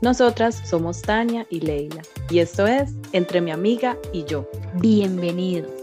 Nosotras somos Tania y Leila y esto es Entre mi amiga y yo. Bienvenidos.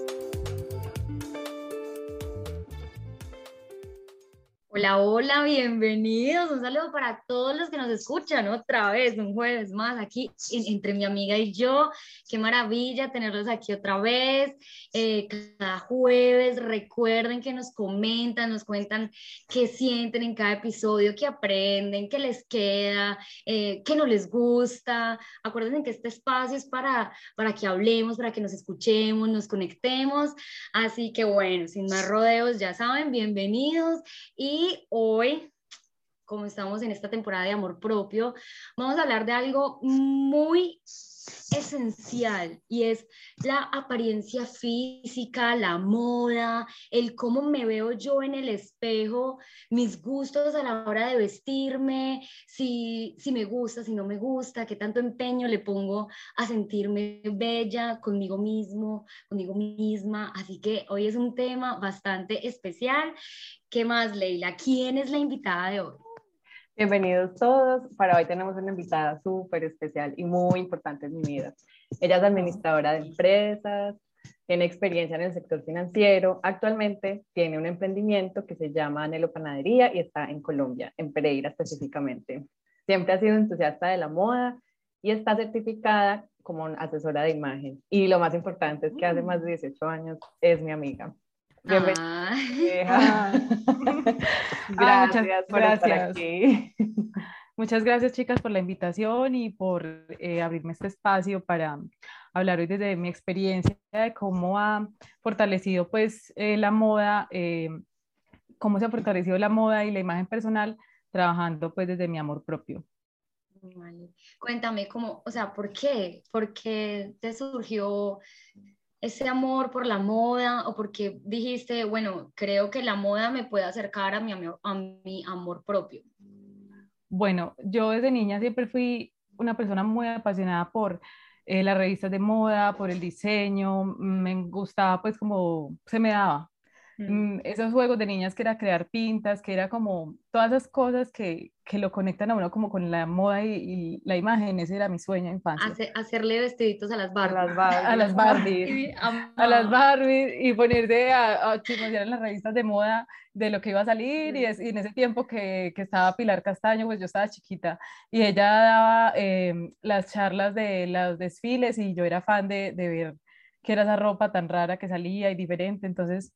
Hola, hola, bienvenidos. Un saludo para todos los que nos escuchan otra vez, un jueves más aquí entre mi amiga y yo. Qué maravilla tenerlos aquí otra vez. Eh, cada jueves, recuerden que nos comentan, nos cuentan qué sienten en cada episodio, qué aprenden, qué les queda, eh, qué no les gusta. Acuérdense que este espacio es para, para que hablemos, para que nos escuchemos, nos conectemos. Así que bueno, sin más rodeos, ya saben, bienvenidos y hoy, como estamos en esta temporada de amor propio, vamos a hablar de algo muy esencial y es la apariencia física, la moda, el cómo me veo yo en el espejo, mis gustos a la hora de vestirme, si, si me gusta, si no me gusta, qué tanto empeño le pongo a sentirme bella conmigo mismo, conmigo misma. Así que hoy es un tema bastante especial. ¿Qué más, Leila? ¿Quién es la invitada de hoy? Bienvenidos todos. Para hoy tenemos una invitada súper especial y muy importante en mi vida. Ella es administradora de empresas, tiene experiencia en el sector financiero. Actualmente tiene un emprendimiento que se llama Anhelo Panadería y está en Colombia, en Pereira específicamente. Siempre ha sido entusiasta de la moda y está certificada como asesora de imagen. Y lo más importante es que hace más de 18 años es mi amiga. Bienvenida. gracias por estar aquí. Muchas gracias chicas por la invitación y por eh, abrirme este espacio para hablar hoy desde mi experiencia de cómo ha fortalecido pues eh, la moda, eh, cómo se ha fortalecido la moda y la imagen personal trabajando pues desde mi amor propio. Cuéntame cómo, o sea, ¿por qué? ¿Por qué te surgió ese amor por la moda o porque dijiste, bueno, creo que la moda me puede acercar a mi, a mi amor propio? Bueno, yo desde niña siempre fui una persona muy apasionada por eh, las revistas de moda, por el diseño, me gustaba pues como se me daba. Mm. Mm, esos juegos de niñas que era crear pintas, que era como todas esas cosas que, que lo conectan a uno como con la moda y, la imagen, ese era mi sueño en infancia. hacerle vestiditos a las Barbies. A las Barbies. a las Barbies y ponerse a, a en las revistas de moda de lo que iba a salir y, en ese tiempo que, que, estaba Pilar Castaño, pues yo estaba chiquita y ella daba em, las charlas de los desfiles y yo era fan de, de ver que era esa ropa tan rara que salía y diferente, entonces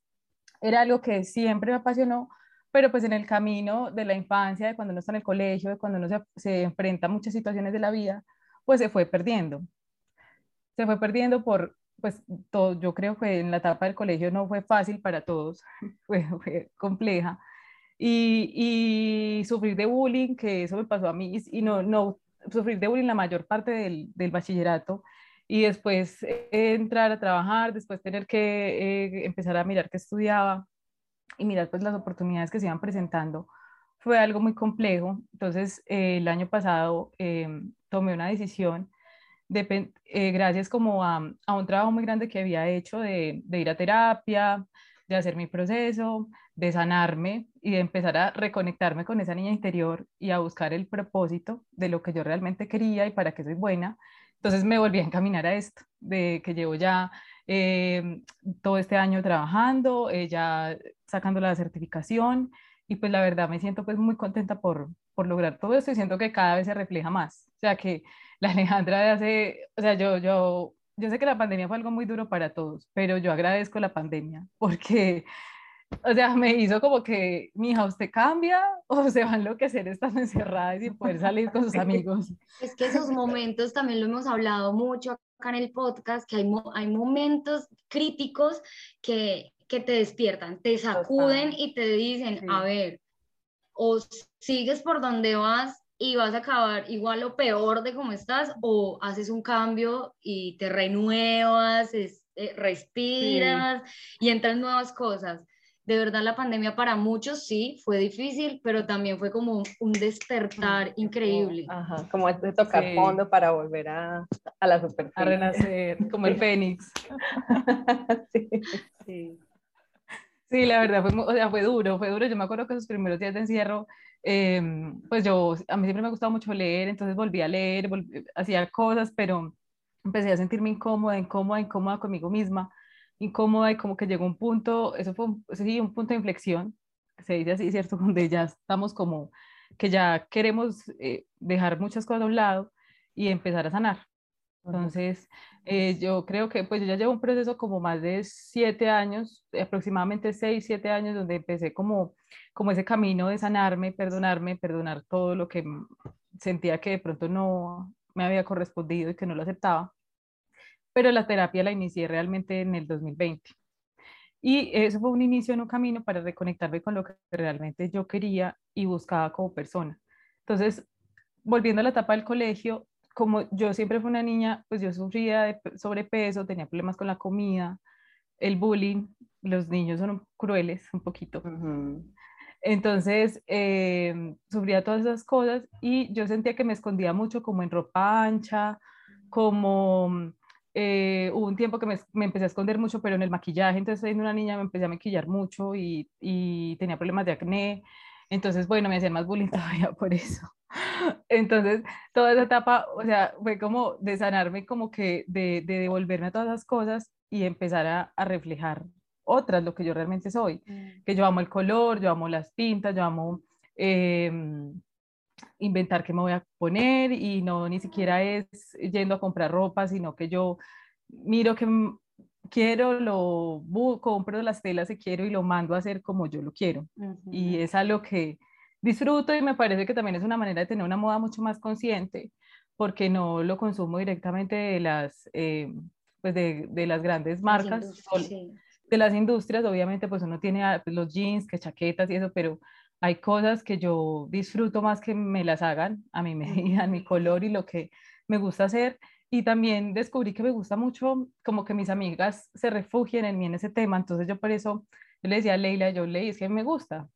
era algo que siempre me apasionó, pero pues en el camino de la infancia, de cuando uno está en el colegio, de cuando uno se, se enfrenta a muchas situaciones de la vida, pues se fue perdiendo. Se fue perdiendo por, pues todo, yo creo que en la etapa del colegio no fue fácil para todos, fue, fue compleja. Y, y, sufrir de bullying, que eso me pasó a mí, y no, no sufrir de bullying la mayor parte del, del bachillerato, y después eh, entrar a trabajar, después tener que eh, empezar a mirar qué estudiaba y mirar pues las oportunidades que se iban presentando, fue algo muy complejo. Entonces, eh, el año pasado tomé una decisión, de, gracias como a, a, un trabajo muy grande que había hecho de, de ir a terapia, de hacer mi proceso, de sanarme y de empezar a reconectarme con esa niña interior y a buscar el propósito de lo que yo realmente quería y para qué soy buena entonces me volví a encaminar a esto, de que llevo ya eh, todo este año trabajando, eh, ya sacando la certificación y pues la verdad me siento pues muy contenta por, por lograr todo esto y siento que cada vez se refleja más. O sea, que la Alejandra de hace, o sea, yo, yo, yo sé que la pandemia fue algo muy duro para todos, pero yo agradezco la pandemia porque, o sea, me hizo como que, mi hija, ¿usted cambia o se va a enloquecer estando encerrada y sin poder salir con sus amigos? Es que esos momentos también lo hemos hablado mucho acá en el podcast, que hay, hay momentos críticos que, que te despiertan, te sacuden y te dicen, a ver, o sigues por donde vas y vas a acabar igual o peor de cómo estás, o haces un cambio y te renuevas, eh, respiras y entran nuevas cosas. De verdad la pandemia para muchos sí fue difícil, pero también fue como un despertar increíble. Ajá, como de tocar fondo para volver a, a la superficie. A renacer, como el fénix. sí, sí. Sí, la verdad fue, o sea, fue duro, fue duro. Yo me acuerdo que esos primeros días de encierro Em, pues yo, a mí siempre me ha gustado mucho leer, entonces volví a leer, hacía cosas, pero empecé a sentirme incómoda, incómoda, incómoda conmigo misma, incómoda y como que llegó un punto, eso fue un, sí, un punto de inflexión, se dice así, ¿cierto? Donde ya estamos como que ya queremos eh, dejar muchas cosas a un lado y empezar a sanar. Entonces, eh, yo creo que pues yo ya llevo un proceso como más de siete años, aproximadamente seis, siete años, donde empecé como, como ese camino de sanarme, perdonarme, perdonar todo lo que sentía que de pronto no me había correspondido y que no lo aceptaba. Pero la terapia la inicié realmente en el 2020. Y eso fue un inicio en un camino para reconectarme con lo que realmente yo quería y buscaba como persona. Entonces, volviendo a la etapa del colegio, como yo siempre fui una niña, pues yo sufría de sobrepeso, tenía problemas con la comida, el bullying, los niños son crueles un poquito. Entonces, eh, sufría todas esas cosas y yo sentía que me escondía mucho como en ropa ancha, como eh, hubo un tiempo que me, me, empecé a esconder mucho, pero en el maquillaje, entonces siendo una niña me empecé a maquillar mucho y, y tenía problemas de acné. Entonces, bueno, me hacían más bullying todavía por eso. Entonces, toda esa etapa, o sea, fue como de sanarme, como que de, de devolverme a todas esas cosas y empezar a, a, reflejar otras, lo que yo realmente soy. Mm. Que yo amo el color, yo amo las pintas, yo amo em, inventar qué me voy a poner y no ni siquiera es yendo a comprar ropa, sino que yo miro que quiero, lo compro las telas que quiero y lo mando a hacer como yo lo quiero. Y es algo que disfruto y me parece que también es una manera de tener una moda mucho más consciente porque no lo consumo directamente de las, eh, pues de, de, las grandes marcas, de las industrias, obviamente pues uno tiene ah, pues, los jeans, que chaquetas y eso, pero hay cosas que yo disfruto más que me las hagan a mi medida, a mi color y lo que me gusta hacer. Y también descubrí que me gusta mucho como que mis amigas se refugien en mí en ese tema, entonces yo por eso yo le decía a Leila, yo leí, es que me gusta,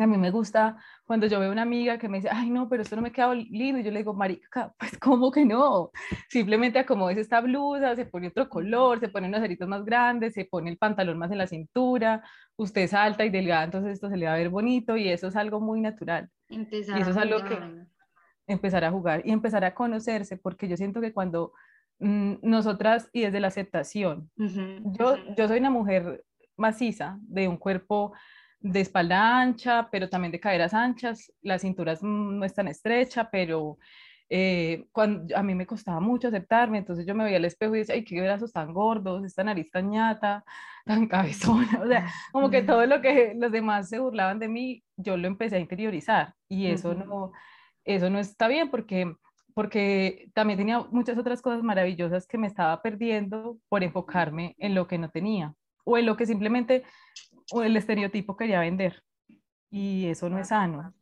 a mí me gusta cuando yo veo una amiga que me dice, ay, no, pero esto no me queda lindo. Y yo le digo, marica, pues, ¿cómo que no? Simplemente como es esta blusa, se pone otro color, se pone unos aritos más grandes, se pone el pantalón más en la cintura, usted es alta y delgada, entonces esto se le va a ver bonito y eso es algo muy natural. Empezar y eso es algo que empezar a jugar y empezar a conocerse, porque yo siento que cuando mm, nosotras, y desde la aceptación, yo, yo soy una mujer maciza, de un cuerpo de espalda ancha, pero también de caderas anchas, la cintura no es tan estrecha, pero eh, cuando, a mí me costaba mucho aceptarme, entonces yo me veía al espejo y decía, ay, qué brazos tan gordos, esta nariz tan ñata, tan cabezona, o sea, como que todo lo que los demás se burlaban de mí, yo lo empecé a interiorizar y eso no, eso no está bien porque porque también tenía muchas otras cosas maravillosas que me estaba perdiendo por enfocarme en lo que no tenía o en lo que simplemente o el estereotipo quería vender. Y eso no es sano.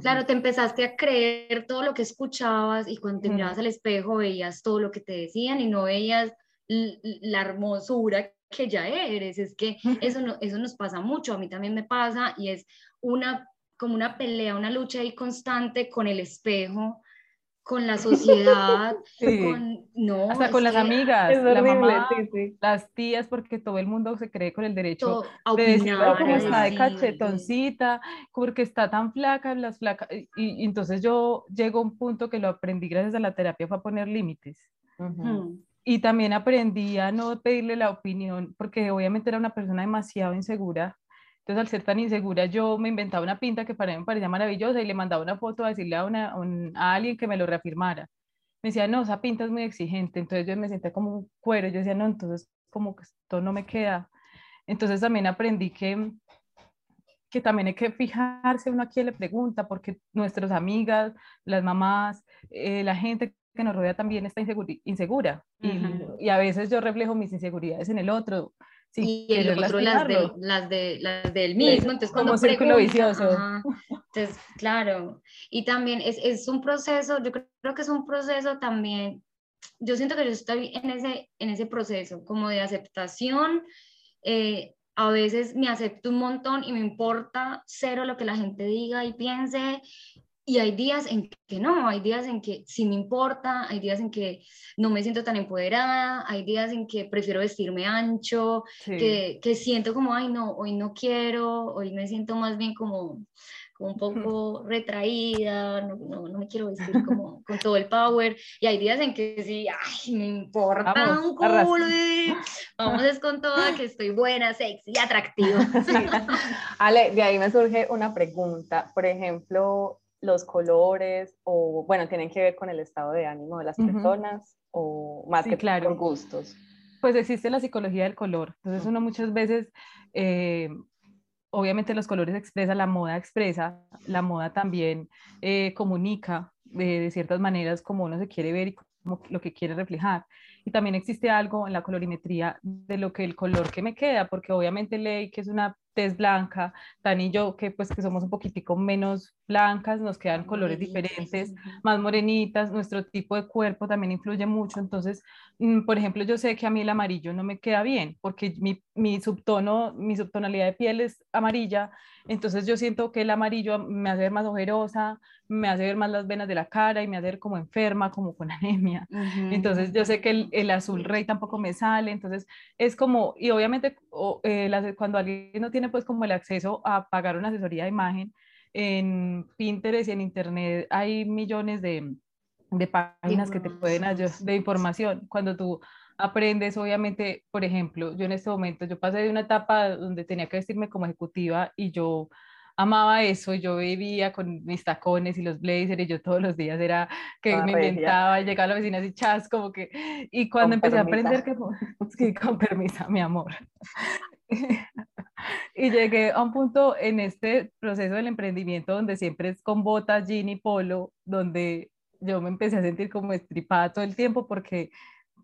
Claro, te empezaste a creer todo lo que escuchabas y cuando te mirabas al espejo veías todo lo que te decían y no veías la hermosura que ya eres. Es que eso, no, eso nos pasa mucho, a mí también me pasa y es una como una pelea, una lucha ahí constante con el espejo con la sociedad, con, no, hasta con las amigas, la mamá, las tías, porque todo el mundo se cree con el derecho de decir, como está de cachetoncita, porque está tan flaca, las flacas, y, entonces yo llego a un punto que lo aprendí gracias a la terapia fue a poner límites. Mm. Y también aprendí a no pedirle la opinión, porque obviamente era una persona demasiado insegura Entonces, al ser tan insegura, yo me inventaba una pinta que para mí me parecía maravillosa y le mandaba una foto a decirle a, una, a alguien que me lo reafirmara. Me decía, no, esa pinta es muy exigente. Entonces yo me sentía como un cuero. Yo decía, no, entonces como que esto no me queda. Entonces también aprendí que, que también hay que fijarse uno a quién le pregunta, porque nuestras amigas, las mamás, eh, la gente que nos rodea también está insegura. y, a veces yo reflejo mis inseguridades en el otro. Sí, y el otro las, de, las, de, las del mismo. Entonces, como círculo vicioso. entonces, claro. Y también es, es, un proceso, yo creo que es un proceso también, yo siento que yo estoy en ese, en ese proceso como de aceptación. Eh, a veces me acepto un montón y me importa cero lo que la gente diga y piense y hay días en que no, hay días en que sí me importa, hay días en que no me siento tan empoderada, hay días en que prefiero vestirme ancho, que, que, siento como, ay no, hoy no quiero, hoy me siento más bien como, como un poco retraída, no, no, no, me quiero vestir como con todo el power. Y hay días en que sí, ay, me importa un culo, vamos es con toda, que estoy buena, sexy, atractiva. Ale, de ahí me surge una pregunta. Por ejemplo, los colores o, bueno, tienen que ver con el estado de ánimo de las personas o más que claro. con gustos? Pues existe la psicología del color. Entonces uno muchas veces, eh, obviamente los colores expresa, la moda expresa, la moda también eh, comunica de ciertas maneras como uno se quiere ver y como lo que quiere reflejar. Y también existe algo en la colorimetría de lo que el color que me queda, porque obviamente ley que es una tez blanca, Tan y yo que pues que somos un poquitico menos blancas, nos quedan colores diferentes, más morenitas, nuestro tipo de cuerpo también influye mucho, entonces, mm, por ejemplo, yo sé que a mí el amarillo no me queda bien, porque mi, mi subtono, mi subtonalidad de piel es amarilla, entonces yo siento que el amarillo me hace ver más ojerosa, me hace ver más las venas de la cara y me hace ver como enferma, como con anemia. Entonces yo sé que el, el, azul rey tampoco me sale, entonces es como, y obviamente eh, cuando alguien no tiene pues como el acceso a pagar una asesoría de imagen, en Pinterest y en Internet hay millones de, de páginas que te pueden ayudar de información. Cuando tú aprendes, obviamente, por ejemplo, yo en este momento, yo pasé de una etapa donde tenía que vestirme como ejecutiva y yo amaba eso, yo vivía con mis tacones y los blazers y yo todos los días era que me inventaba, llegaba a la oficina así chas, como que, y cuando empecé a aprender que, sí, con permiso, mi amor. y llegué a un punto en este proceso del emprendimiento donde siempre es con botas, jean y polo, donde yo me empecé a sentir como estripada todo el tiempo porque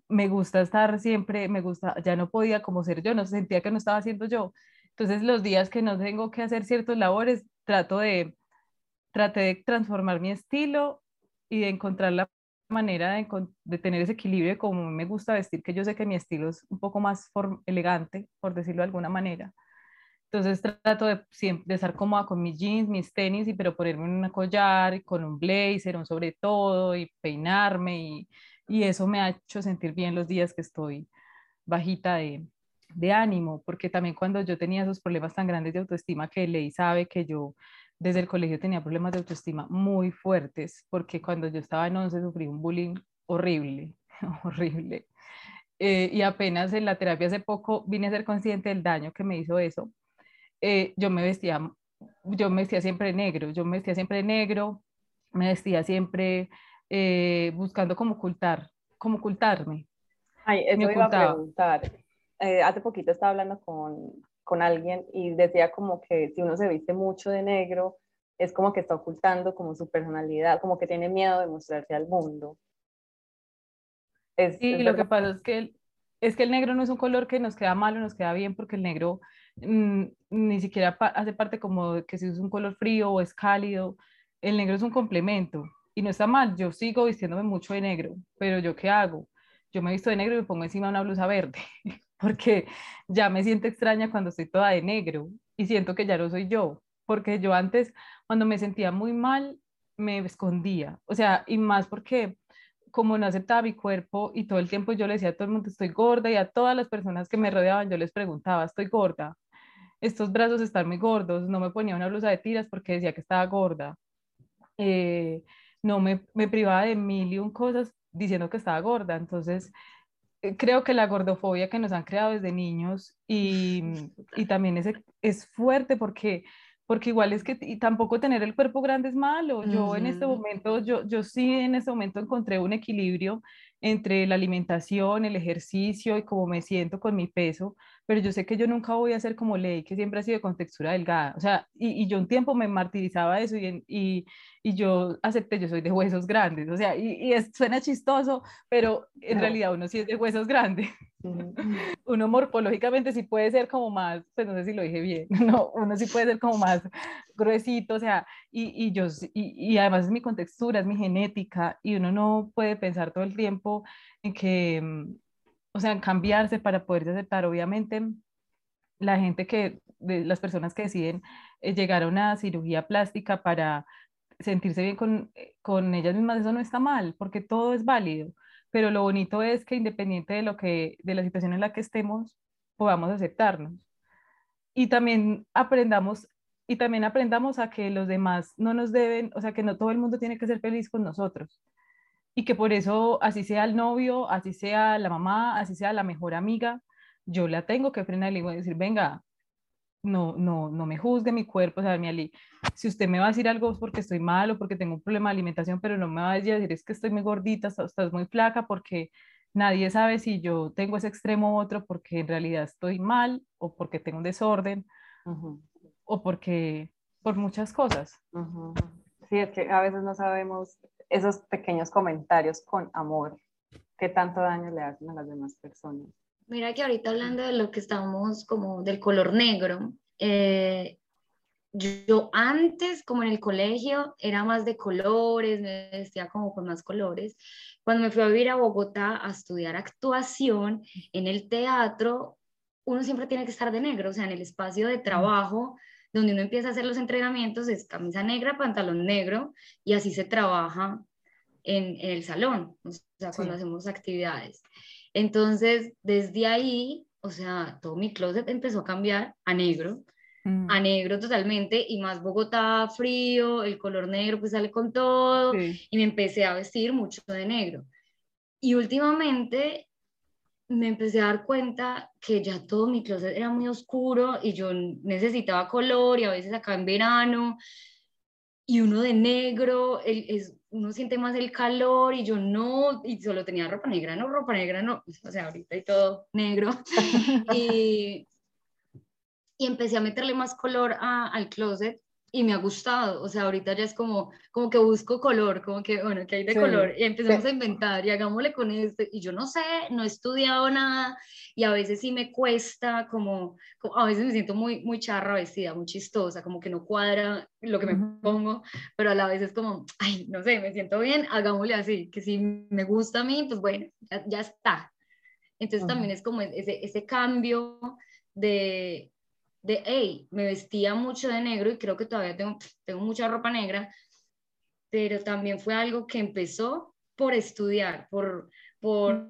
me gusta estar siempre, me gusta, ya no podía como ser yo, no sentía que no estaba haciendo yo. Entonces los días que no tengo que hacer ciertos labores, trato de, traté de transformar mi estilo y de encontrar la manera de, de, tener ese equilibrio de cómo me gusta vestir, que yo sé que mi estilo es un poco más elegante, por decirlo de alguna manera. Entonces trato de, siempre, de estar cómoda con mis jeans, mis tenis, y, pero ponerme un collar, con un blazer, un sobre todo, y peinarme, y, y eso me ha hecho sentir bien los días que estoy bajita de, de ánimo, porque también cuando yo tenía esos problemas tan grandes de autoestima que Ley sabe que yo desde el colegio tenía problemas de autoestima muy fuertes, porque cuando yo estaba en 11 sufrí un bullying horrible, horrible. Eh, y apenas en la terapia hace poco vine a ser consciente del daño que me hizo eso. Eh, yo me vestía, yo me vestía siempre negro, yo me vestía siempre negro, me vestía siempre eh, buscando cómo ocultar, cómo ocultarme. Ay, eso me iba a preguntar. Hace poquito estaba hablando con, con alguien y decía como que si uno se viste mucho de negro, es como que está ocultando como su personalidad, como que tiene miedo de mostrarse al mundo. Es, sí, lo que pasa es que, el, es que el negro no es un color que nos queda mal o nos queda bien, porque el negro mm, ni siquiera hace parte como que si es un color frío o es cálido, el negro es un complemento y no está mal, yo sigo vistiéndome mucho de negro, pero yo qué hago? Yo me visto de negro y me pongo encima una blusa verde. porque ya me siento extraña cuando estoy toda de negro y siento que ya no soy yo, porque yo antes, cuando me sentía muy mal, me escondía, o sea, y más porque como no aceptaba mi cuerpo y todo el tiempo yo le decía a todo el mundo estoy gorda y a todas las personas que me rodeaban yo les preguntaba, estoy gorda, estos brazos están muy gordos, no me ponía una blusa de tiras porque decía que estaba gorda, eh, no me, me privaba de mil y un cosas diciendo que estaba gorda, entonces creo que la gordofobia que nos han creado desde niños y, y también es fuerte porque porque igual es que y tampoco tener el cuerpo grande es malo. Yo en este momento, yo, yo sí en este momento encontré un equilibrio entre la alimentación, el ejercicio y cómo me siento con mi peso, pero yo sé que yo nunca voy a ser como Ley, que siempre ha sido con textura delgada, o sea, y, y yo un tiempo me martirizaba eso y, y, y, yo acepté, yo soy de huesos grandes, o sea, y, suena chistoso, pero en realidad uno sí es de huesos grandes. uno morfológicamente sí puede ser como más, pues no sé si lo dije bien, no, uno sí puede ser como más gruesito, o sea, y, y yo, y, y además es mi contextura, es mi genética, y uno no puede pensar todo el tiempo en que, mm, o sea, cambiarse para poderse aceptar, obviamente, la gente que, las personas que deciden eh, llegar a una cirugía plástica para sentirse bien con, eh, con ellas mismas, eso no está mal, porque todo es válido, pero lo bonito es que independiente de lo que, de la situación en la que estemos, podamos aceptarnos. Y también aprendamos y también aprendamos a que los demás no nos deben, o sea, que no todo el mundo tiene que ser feliz con nosotros. Y que por eso, así sea el novio, así sea la mamá, así sea la mejor amiga, yo la tengo que frenar y decir, venga, no, no, no me juzgue mi cuerpo, o sea, mi Ali, si usted me va a decir algo es porque estoy mal o porque tengo un problema de alimentación, pero no me va a decir es que estoy muy gordita, estás muy flaca, porque nadie sabe si yo tengo ese extremo u otro porque en realidad estoy mal o porque tengo un desorden o porque por muchas cosas. Sí, es que a veces no sabemos esos pequeños comentarios con amor, qué tanto daño le hacen a las demás personas. Mira que ahorita hablando de lo que estamos como del color negro, eh, yo antes, como en el colegio, era más de colores, me vestía como con más colores. Cuando me fui a vivir a Bogotá a estudiar actuación en el teatro, uno siempre tiene que estar de negro, o sea, en el espacio de trabajo donde uno empieza a hacer los entrenamientos es camisa negra, pantalón negro y así se trabaja en, el salón, o sea, cuando hacemos actividades. Entonces, desde ahí, o sea, todo mi closet empezó a cambiar a negro, mm. a negro totalmente, y más Bogotá frío, el color negro pues sale con todo, y me empecé a vestir mucho de negro. Y últimamente me empecé a dar cuenta que ya todo mi closet era muy oscuro y yo necesitaba color y a veces acá en verano y uno de negro, el, es, uno siente más el calor y yo no, y solo tenía ropa negra, no, ropa negra, no, o sea, ahorita y todo negro. y, y empecé a meterle más color a, al closet y me ha gustado, o sea, ahorita ya es como, como que busco color, como que, bueno, que hay de color, y empezamos a inventar y hagámosle con este, y yo no sé, no he estudiado nada, y a veces sí me cuesta, como, a veces me siento muy, muy charra vestida, muy chistosa, como que no cuadra lo que me pongo, pero a la vez es como, ay, no sé, me siento bien, hagámosle así, que si me gusta a mí, pues bueno, ya, está. Entonces también es como ese, ese cambio de, de, hey, me vestía mucho de negro y creo que todavía tengo, tengo mucha ropa negra, pero también fue algo que empezó por estudiar, por, por,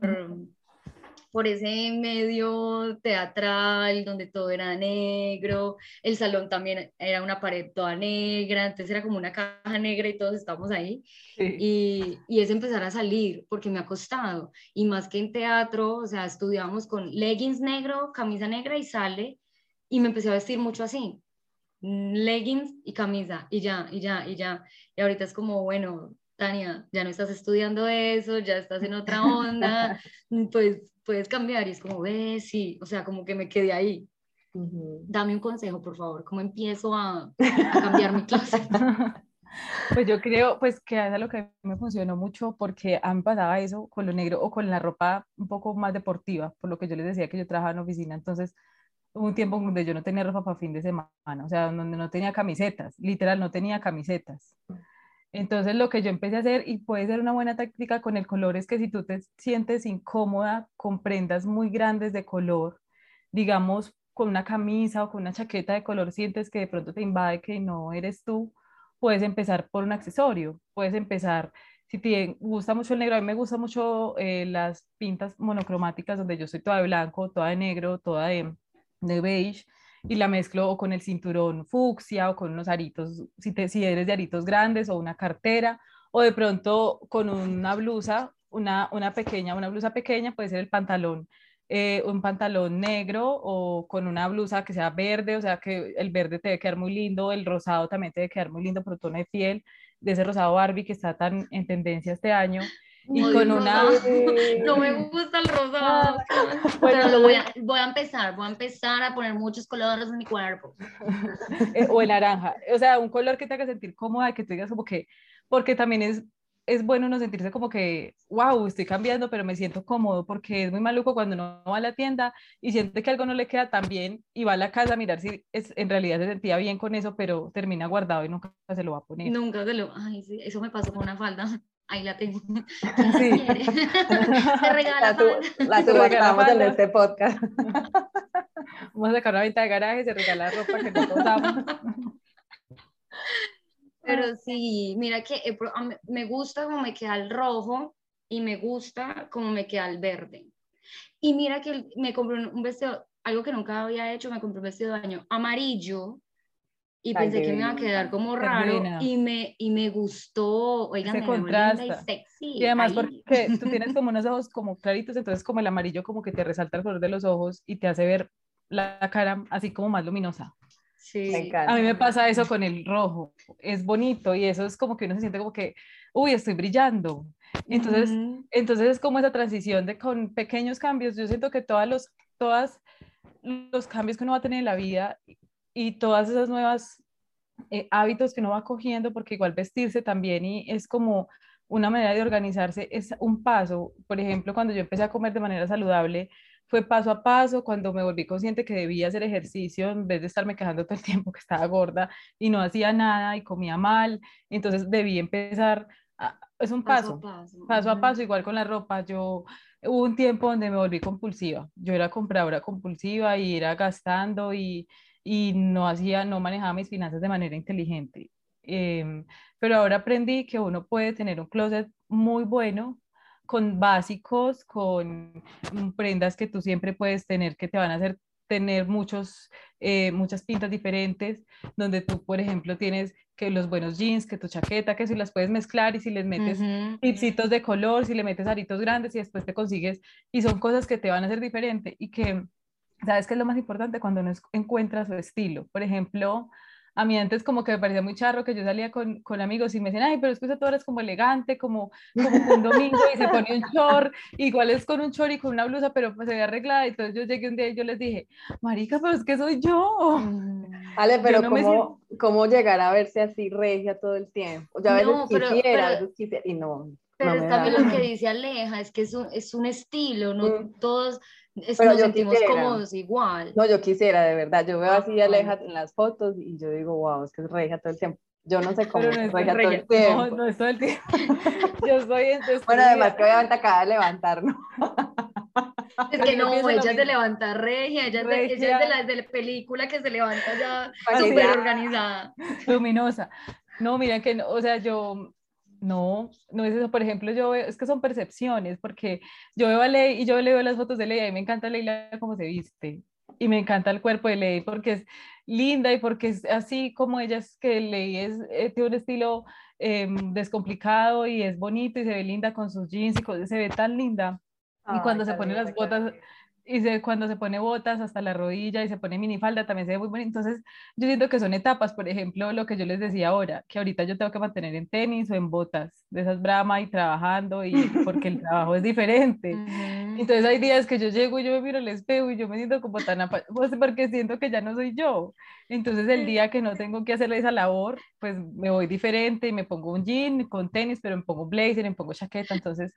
por ese medio teatral donde todo era negro, el salón también era una pared toda negra, entonces era como una caja negra y todos estábamos ahí. Y, y es empezar a salir porque me ha costado. Y más que en teatro, o sea, estudiamos con leggings negro, camisa negra y sale y me empecé a vestir mucho así, leggings y camisa, y ya, y ya, y ya. Y ahorita es como, bueno, Tania, ya no estás estudiando eso, ya estás en otra onda, pues puedes cambiar. Y es como, ve, sí, o sea, como que me quedé ahí. Dame un consejo, por favor, ¿cómo empiezo a, cambiar mi clase? Pues yo creo pues que es lo que me funcionó mucho porque a mí pasaba eso con lo negro o con la ropa un poco más deportiva, por lo que yo les decía que yo trabajaba en oficina, entonces un tiempo donde yo no tenía ropa para fin de semana, o sea, donde no tenía camisetas, literal, no tenía camisetas. Entonces lo que yo empecé a hacer, y puede ser una buena táctica con el color, es que si tú te sientes incómoda con prendas muy grandes de color, digamos, con una camisa o con una chaqueta de color, sientes que de pronto te invade que no eres tú, puedes empezar por un accesorio, puedes empezar, si te gusta mucho el negro, a mí me gusta mucho eh, las pintas monocromáticas donde yo soy toda de blanco, toda de negro, toda de de beige y la mezclo con el cinturón fucsia o con unos aritos, si, te, si eres de aritos grandes o una cartera o de pronto con una blusa una, una pequeña, una blusa pequeña, puede ser el pantalón eh, un pantalón negro o con una blusa que sea verde, o sea que el verde te debe quedar muy lindo, el rosado también te debe quedar muy lindo por tono de piel, de ese rosado Barbie que está tan en tendencia este año. Y con una... No me gusta el rosado. Bueno, lo voy a, voy a empezar, voy a empezar a poner muchos colores en mi cuerpo. Eh, o el naranja, o sea, un color que te haga sentir cómoda, que te digas como que, porque también es es bueno no sentirse como que, wow, estoy cambiando, pero me siento cómodo, porque es muy maluco cuando uno va a la tienda y siente que algo no le queda tan bien y va a la casa a mirar si es, en realidad se sentía bien con eso, pero termina guardado y nunca se lo va a poner. Nunca se lo, ay, sí, eso me pasó con una falda. Ahí la tengo. Sí. Se regala la, la en este podcast. Vamos a sacar una venta de garaje, se regala ropa que no usamos. Pero sí, mira que eh, me gusta como me queda el rojo y me gusta como me queda el verde. Y mira que me compré un vestido, algo que nunca había hecho, me compré un vestido de baño amarillo y pensé que me iba a quedar como raro y me, y me gustó, oigan, me contrasta. Y, sexy. y además porque tú tienes como unos ojos como claritos, entonces como el amarillo como que te resalta el color de los ojos y te hace ver la cara así como más luminosa. Sí. A mí me pasa eso con el rojo. Es bonito y eso es como que uno se siente como que, uy, estoy brillando. Entonces, entonces es como esa transición de con pequeños cambios. Yo siento que todas los, todas los cambios que uno va a tener en la vida y todas esas nuevas eh, hábitos que uno va cogiendo, porque igual vestirse también y es como una manera de organizarse, es un paso. Por ejemplo, cuando yo empecé a comer de manera saludable, fue paso a paso cuando me volví consciente que debía hacer ejercicio en vez de estarme quejando todo el tiempo que estaba gorda y no hacía nada y comía mal. Entonces debí empezar, es un paso, paso, a paso, igual con la ropa. Yo hubo un tiempo donde me volví compulsiva. Yo era compradora compulsiva y era gastando y, y no hacía, no manejaba mis finanzas de manera inteligente. Em, pero ahora aprendí que uno puede tener un closet muy bueno con básicos, con mm, prendas que tú siempre puedes tener que te van a hacer tener muchos, eh, muchas pintas diferentes, donde tú, por ejemplo, tienes que los buenos jeans, que tu chaqueta, que si las puedes mezclar y si les metes uh de color, si le metes aritos grandes y después te consigues, y son cosas que te van a hacer diferente y que, ¿sabes qué es lo más importante? Cuando uno encuentra su estilo. Por ejemplo, a mí antes como que me parecía muy charro que yo salía con, con amigos y me decían, ay, pero es que tú eres como elegante, como, como un domingo y se ponía un short, igual es con un short y con una blusa, pero pues se ve arreglada. Entonces yo llegué un día y yo les dije, marica, pero es que soy yo. Vale, pero ¿cómo, ¿cómo llegar a verse así regia todo el tiempo? Ya no, pero, quisiera, quisiera, y no. Pero no también lo que dice Aleja, es que es un, es un estilo, no mm. todos es, nos sentimos cómodos igual. No, yo quisiera, de verdad. Yo veo así Aleja en las fotos y yo digo, wow, es que es reja todo el tiempo. Yo no sé cómo es reja todo el tiempo. No, no es todo el tiempo. yo soy Bueno, además que obviamente acaba de levantar, ¿no? Es que no, ella es de levantar regia, ella, es de, ella es de, la, de la película que se levanta ya súper organizada. Luminosa. No, mira que, no, o sea, yo no, no es eso. Por ejemplo, yo veo, es que son percepciones, porque yo veo a Ley y yo le veo las fotos de Ley y a mí me encanta Leila cómo se viste. Y me encanta el cuerpo de Ley porque es linda y porque es así como ella es que Ley es, eh, tiene un estilo em, descomplicado y es bonito y se ve linda con sus jeans y se ve tan linda. y cuando se pone las botas, y se, cuando se pone botas hasta la rodilla y se pone minifalda también se ve muy bonito. Entonces, yo siento que son etapas, por ejemplo, lo que yo les decía ahora, que ahorita yo tengo que mantener en tenis o en botas de esas brama y trabajando y porque el trabajo es diferente. Entonces, hay días que yo llego y yo me miro al espejo y yo me siento como tan pues porque siento que ya no soy yo. Entonces, el día que no tengo que hacer esa labor, pues me voy diferente y me pongo un jean con tenis, pero me pongo blazer, me pongo chaqueta, entonces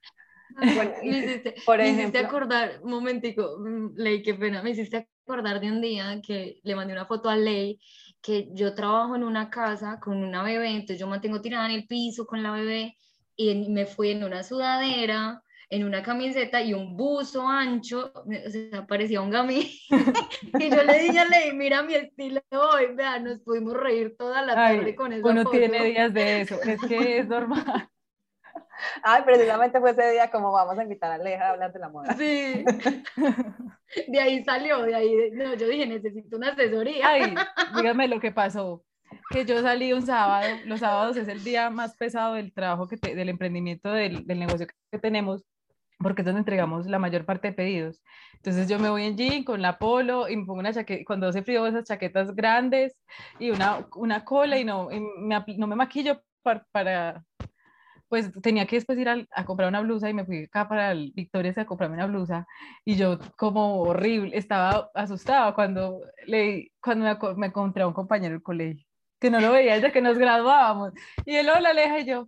bueno, me hiciste, por me hiciste acordar, un momentico, mm, Ley, qué pena, me hiciste acordar de un día que le mandé una foto a Ley, que yo trabajo en una casa con una bebé, entonces yo mantengo tirada en el piso con la bebé y me fui en una sudadera, en una camiseta y un buzo ancho, o sea, parecía un gamín. y yo le dije a Ley, mira mi estilo hoy, vea, nos pudimos reír toda la tarde con eso. Uno tiene días de eso, es que es normal. Ay, precisamente fue ese día como vamos a invitar a Aleja a hablar de la moda. Sí. De ahí salió, de ahí, no, yo dije, necesito una asesoría. Ay, dígame lo que pasó. que yo salí un sábado, los sábados es el día más pesado del trabajo, que del emprendimiento, del, del negocio que tenemos, porque es donde entregamos la mayor parte de pedidos. Entonces yo me voy en jean con la polo y me pongo una chaqueta, cuando hace frío esas chaquetas grandes y una, una cola y no, me, no me maquillo para, para, pues tenía que después ir a, a, comprar una blusa y me fui acá para el Victoria's a comprarme una blusa y yo como horrible, estaba asustada cuando, le, cuando me, me encontré a un compañero del colegio que no lo veía desde que nos graduábamos y él hola Aleja y yo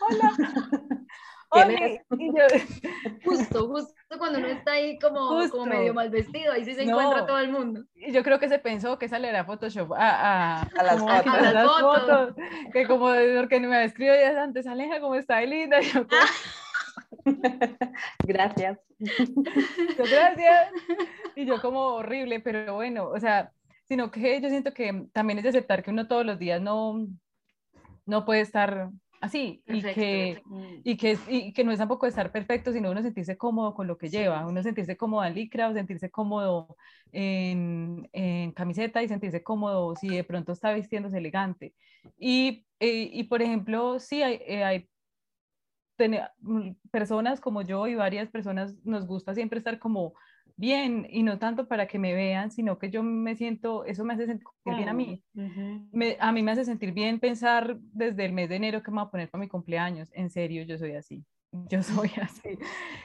hola justo, justo cuando uno está ahí como, como medio mal vestido, ahí sí se encuentra todo el mundo. Y yo creo que se pensó que esa era Photoshop a, a, a, las, fotos. a las, fotos. Que como porque me escrito días antes, Aleja, ¿cómo está? linda. Y yo, gracias. gracias. Y yo como horrible, pero bueno, o sea, sino que yo siento que también es de aceptar que uno todos los días no, no puede estar así y que, y, que, y que no es tampoco estar perfecto, sino uno sentirse cómodo con lo que lleva, uno sentirse cómodo en licra o sentirse cómodo en, en, camiseta y sentirse cómodo si de pronto está vistiéndose elegante. Y, eh, y por ejemplo, sí hay, eh, hay mm, personas como yo y varias personas nos gusta siempre estar como bien y no tanto para que me vean, sino que yo me siento, eso me hace sentir bien a mí. me, a mí me hace sentir bien pensar desde el mes de enero que me voy a poner para mi cumpleaños. En serio, yo soy así. Yo soy así.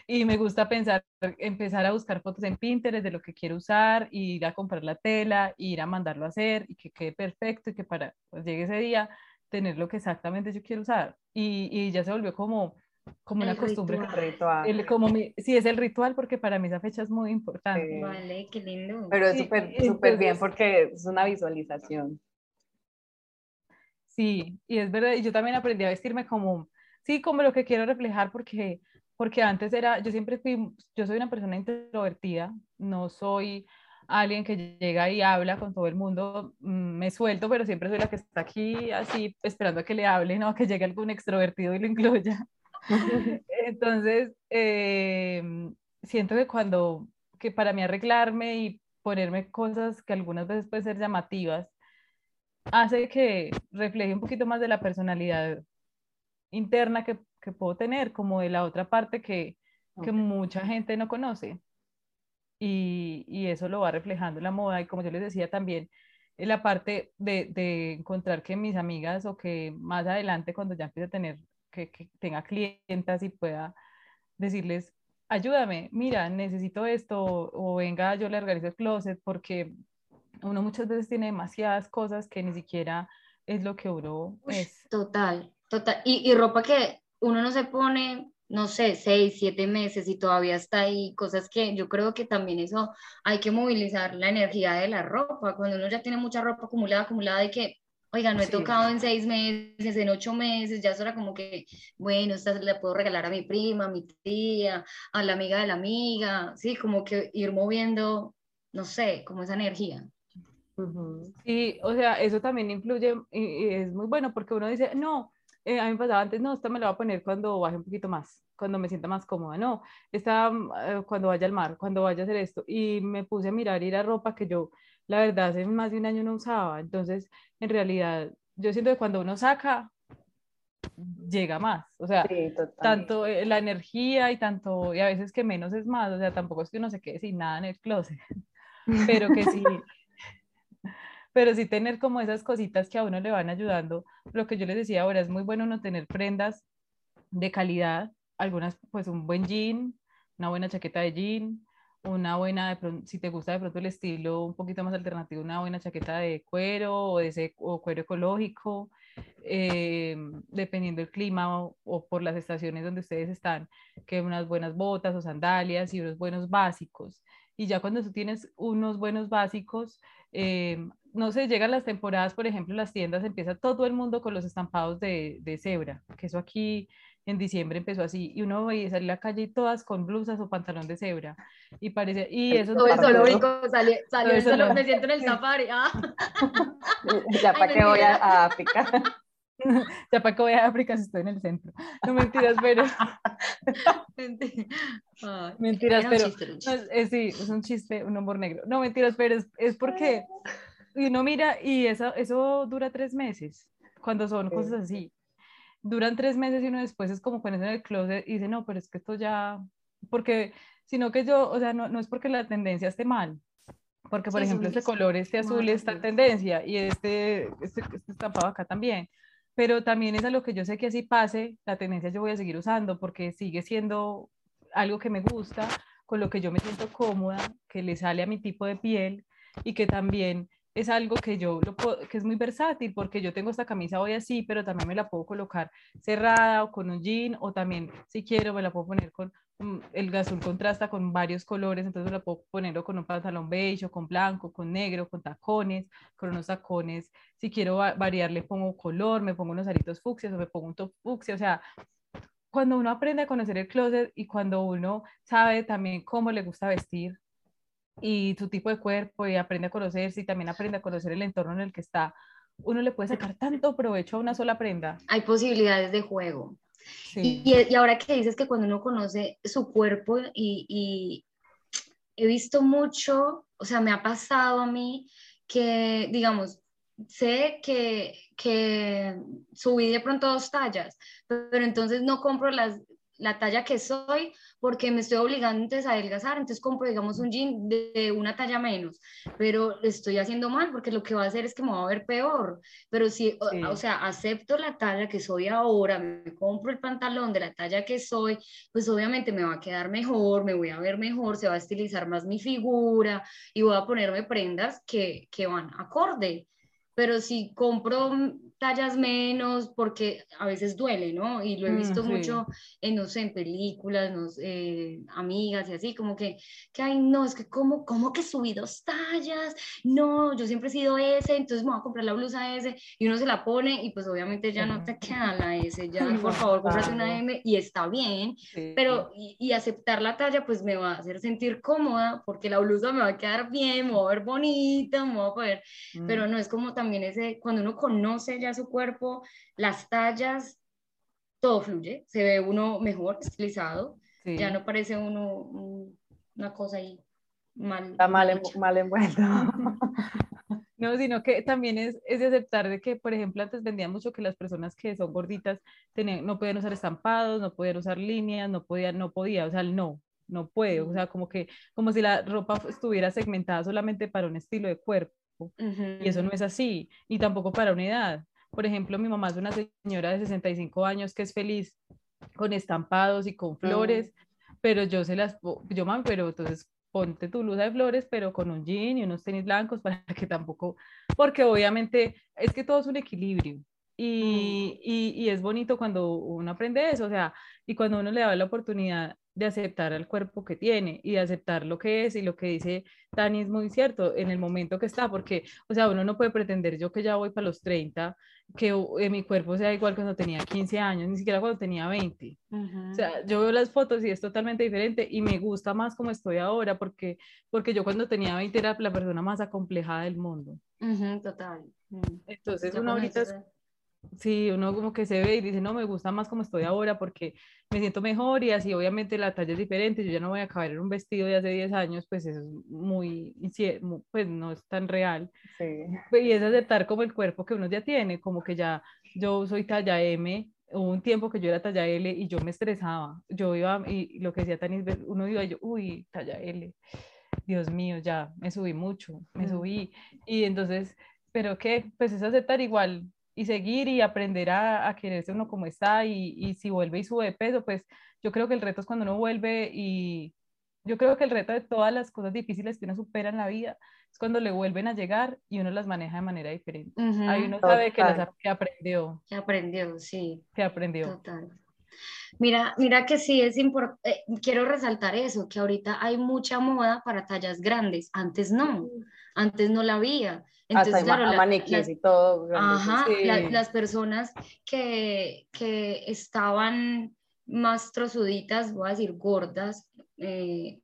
Y me gusta pensar, empezar a buscar fotos en Pinterest de lo que quiero usar, ir a comprar la tela, ir a mandarlo a hacer y que quede perfecto y que para pues, llegue ese día tener lo que exactamente yo quiero usar. Y, y ya se volvió como como una costumbre. Ritual. El, como mi, sí, es el ritual porque para mí esa fecha es muy importante. Vale, qué lindo. Pero es súper súper bien porque es una visualización. Sí, y es verdad, y yo también aprendí a vestirme como, sí, como lo que quiero reflejar porque, porque antes era, yo siempre fui, yo soy una persona introvertida, no soy alguien que llega y habla con todo el mundo, mm, me suelto, pero siempre soy la que está aquí así esperando a que le hable, no a que llegue algún extrovertido y lo incluya. Entonces, eh, siento que cuando, que para mí arreglarme y ponerme cosas que algunas veces pueden ser llamativas, hace que refleje un poquito más de la personalidad interna que, que puedo tener, como de la otra parte que, que mucha gente no conoce. Y, y, eso lo va reflejando la moda. Y como yo les decía también, en la parte de, de encontrar que mis amigas o que más adelante, cuando ya empiece a tener que, tenga clientas y pueda decirles, ayúdame, mira, necesito esto, o venga, yo le organizo el closet, porque uno muchas veces tiene demasiadas cosas que ni siquiera es lo que uno es. Total, total. Y, y, ropa que uno no se pone, no sé, seis, siete meses y todavía está ahí, cosas que yo creo que también eso hay que movilizar la energía de la ropa, cuando uno ya tiene mucha ropa acumulada, acumulada y que Oiga, no he tocado en seis meses, en ocho meses, ya es hora como que, bueno, esta la puedo regalar a mi prima, a mi tía, a la amiga de la amiga, sí, como que ir moviendo, no sé, como esa energía. Sí, o sea, eso también influye y, es muy bueno porque uno dice, no, eh, a mí me pasaba antes, no, esta me la voy a poner cuando baje un poquito más, cuando me sienta más cómoda, no, esta eh, cuando vaya al mar, cuando vaya a hacer esto. Y me puse a mirar y era ropa que yo la verdad hace más de un año no usaba. Entonces, en realidad, yo siento que cuando uno saca, llega más. O sea, tanto eh, la energía y tanto, y a veces que menos es más. O sea, tampoco es que uno se quede sin nada en el closet, pero que sí. pero sí tener como esas cositas que a uno le van ayudando. Lo que yo les decía ahora, es muy bueno no tener prendas de calidad, algunas pues un buen jean, una buena chaqueta de jean, una buena, si te gusta de pronto el estilo un poquito más alternativo, una buena chaqueta de cuero o, de o cuero ecológico, eh, dependiendo del clima o, por las estaciones donde ustedes están, que unas buenas botas o sandalias y unos buenos básicos. Y ya cuando tú tienes unos buenos básicos, eh, no sé, llegan las temporadas, por ejemplo, las tiendas, empieza todo el mundo con los estampados de, de cebra, que eso aquí en diciembre empezó así, y uno veía salir a la calle y todas con blusas o pantalón de cebra, y parece, y eso... Todo el zoológico salió, salió me siento en el safari, ah. Ya para qué voy a, África. ya para qué voy a África si estoy en el centro. No mentiras, pero... mentiras, pero... es, sí, es un chiste, un humor negro. No mentiras, pero es, es porque y uno mira y eso, eso dura tres meses, cuando son cosas así. Duran tres meses y uno después es como ponerse en el closet y dice, no, pero es que esto ya, porque, sino que yo, o sea, no, no es porque la tendencia esté mal, porque por ejemplo este color, este azul está en tendencia y este, este, este estampado acá también, pero también es a lo que yo sé que así pase, la tendencia yo voy a seguir usando porque sigue siendo algo que me gusta, con lo que yo me siento cómoda, que le sale a mi tipo de piel y que también es algo que yo lo que es muy versátil porque yo tengo esta camisa hoy así, pero también me la puedo colocar cerrada o con un jean o también si quiero me la puedo poner con el azul contrasta con varios colores, entonces me la puedo poner con un pantalón beige o con blanco, con negro, con tacones, con unos tacones. Si quiero variar le pongo color, me pongo unos aritos fucsias o me pongo un top fucsia, o sea, cuando uno aprende a conocer el closet y cuando uno sabe también cómo le gusta vestir, y su tipo de cuerpo y aprende a conocerse y también aprende a conocer el entorno en el que está, uno le puede sacar tanto provecho a una sola prenda. Hay posibilidades de juego. Y, y, ahora que dices que cuando uno conoce su cuerpo y, y he visto mucho, o sea, me ha pasado a mí que, digamos, sé que, que subí de pronto dos tallas, pero entonces no compro las, la talla que soy porque me estoy obligando entonces a adelgazar, entonces compro, digamos, un jean de, una talla menos, pero estoy haciendo mal porque lo que va a hacer es que me va a ver peor, pero si, o, sea, acepto la talla que soy ahora, me compro el pantalón de la talla que soy, pues obviamente me va a quedar mejor, me voy a ver mejor, se va a estilizar más mi figura y voy a ponerme prendas que, que van acorde. Pero si compro tallas menos, porque a veces duele, ¿no? Y lo he visto mucho en, no sé, en películas, no sé, amigas y así, como que, que, ay, no, es que como, ¿cómo que subí dos tallas? No, yo siempre he sido S, entonces me voy a comprar la blusa S, y uno se la pone, y pues obviamente ya no te queda la S, ya por favor, cómprate una M, y está bien, pero, y, y, aceptar la talla, pues me va a hacer sentir cómoda, porque la blusa me va a quedar bien, me va a ver bonita, me va a poder, pero mm. no es como también ese, cuando uno conoce ya su cuerpo, las tallas, todo fluye, se ve uno mejor estilizado, ya no parece uno una cosa ahí mal. Está mal, mal envuelto. No, sino que también es, es, de aceptar de que, por ejemplo, antes vendían mucho que las personas que son gorditas tenían, no podían usar estampados, no podían usar líneas, no podían, no podía, o sea, no, no puede, o sea, como que, como si la ropa estuviera segmentada solamente para un estilo de cuerpo, y eso no es así, y tampoco para una edad. Por ejemplo, mi mamá es una señora de 65 años que es feliz con estampados y con flores, pero yo se las, yo mami, pero entonces ponte tu blusa de flores, pero con un jean y unos tenis blancos para que tampoco, porque obviamente es que todo es un equilibrio. Y, y, y, es bonito cuando uno aprende eso, o sea, y cuando uno le da la oportunidad de aceptar al cuerpo que tiene y de aceptar lo que es y lo que dice Tani es muy cierto en el momento que está, porque, o sea, uno no puede pretender yo que ya voy para los 30, que eh, mi cuerpo sea igual cuando tenía 15 años, ni siquiera cuando tenía 20. O sea, yo veo las fotos y es totalmente diferente y me gusta más como estoy ahora, porque, porque yo cuando tenía 20 era la persona más acomplejada del mundo. total. Entonces, uno ahorita... Sí, uno como que se ve y dice, no, me gusta más como estoy ahora porque me siento mejor y así obviamente la talla es diferente, yo ya no voy a caber en un vestido de hace 10 años, pues eso es muy, pues no es tan real. Sí. Pues, y es aceptar como el cuerpo que uno ya tiene, como que ya yo soy talla M, hubo un tiempo que yo era talla L y yo me estresaba, yo iba y lo que decía Tanis, uno iba y yo, uy, talla L, Dios mío, ya me subí mucho, me subí y entonces, pero qué, pues es aceptar igual y seguir y aprender a, a quererse uno como está y, y, si vuelve y sube de peso, pues yo creo que el reto es cuando uno vuelve y yo creo que el reto de todas las cosas difíciles que uno supera en la vida es cuando le vuelven a llegar y uno las maneja de manera diferente. Ahí uno sabe que, las, que aprendió. Que aprendió, sí. Que aprendió. Total. Mira, mira que sí es importante, eh, quiero resaltar eso, que ahorita hay mucha moda para tallas grandes, antes no, antes no la había. Entonces, claro, las, y todo. Ajá, las personas que, que, estaban más trozuditas, voy a decir gordas, eh,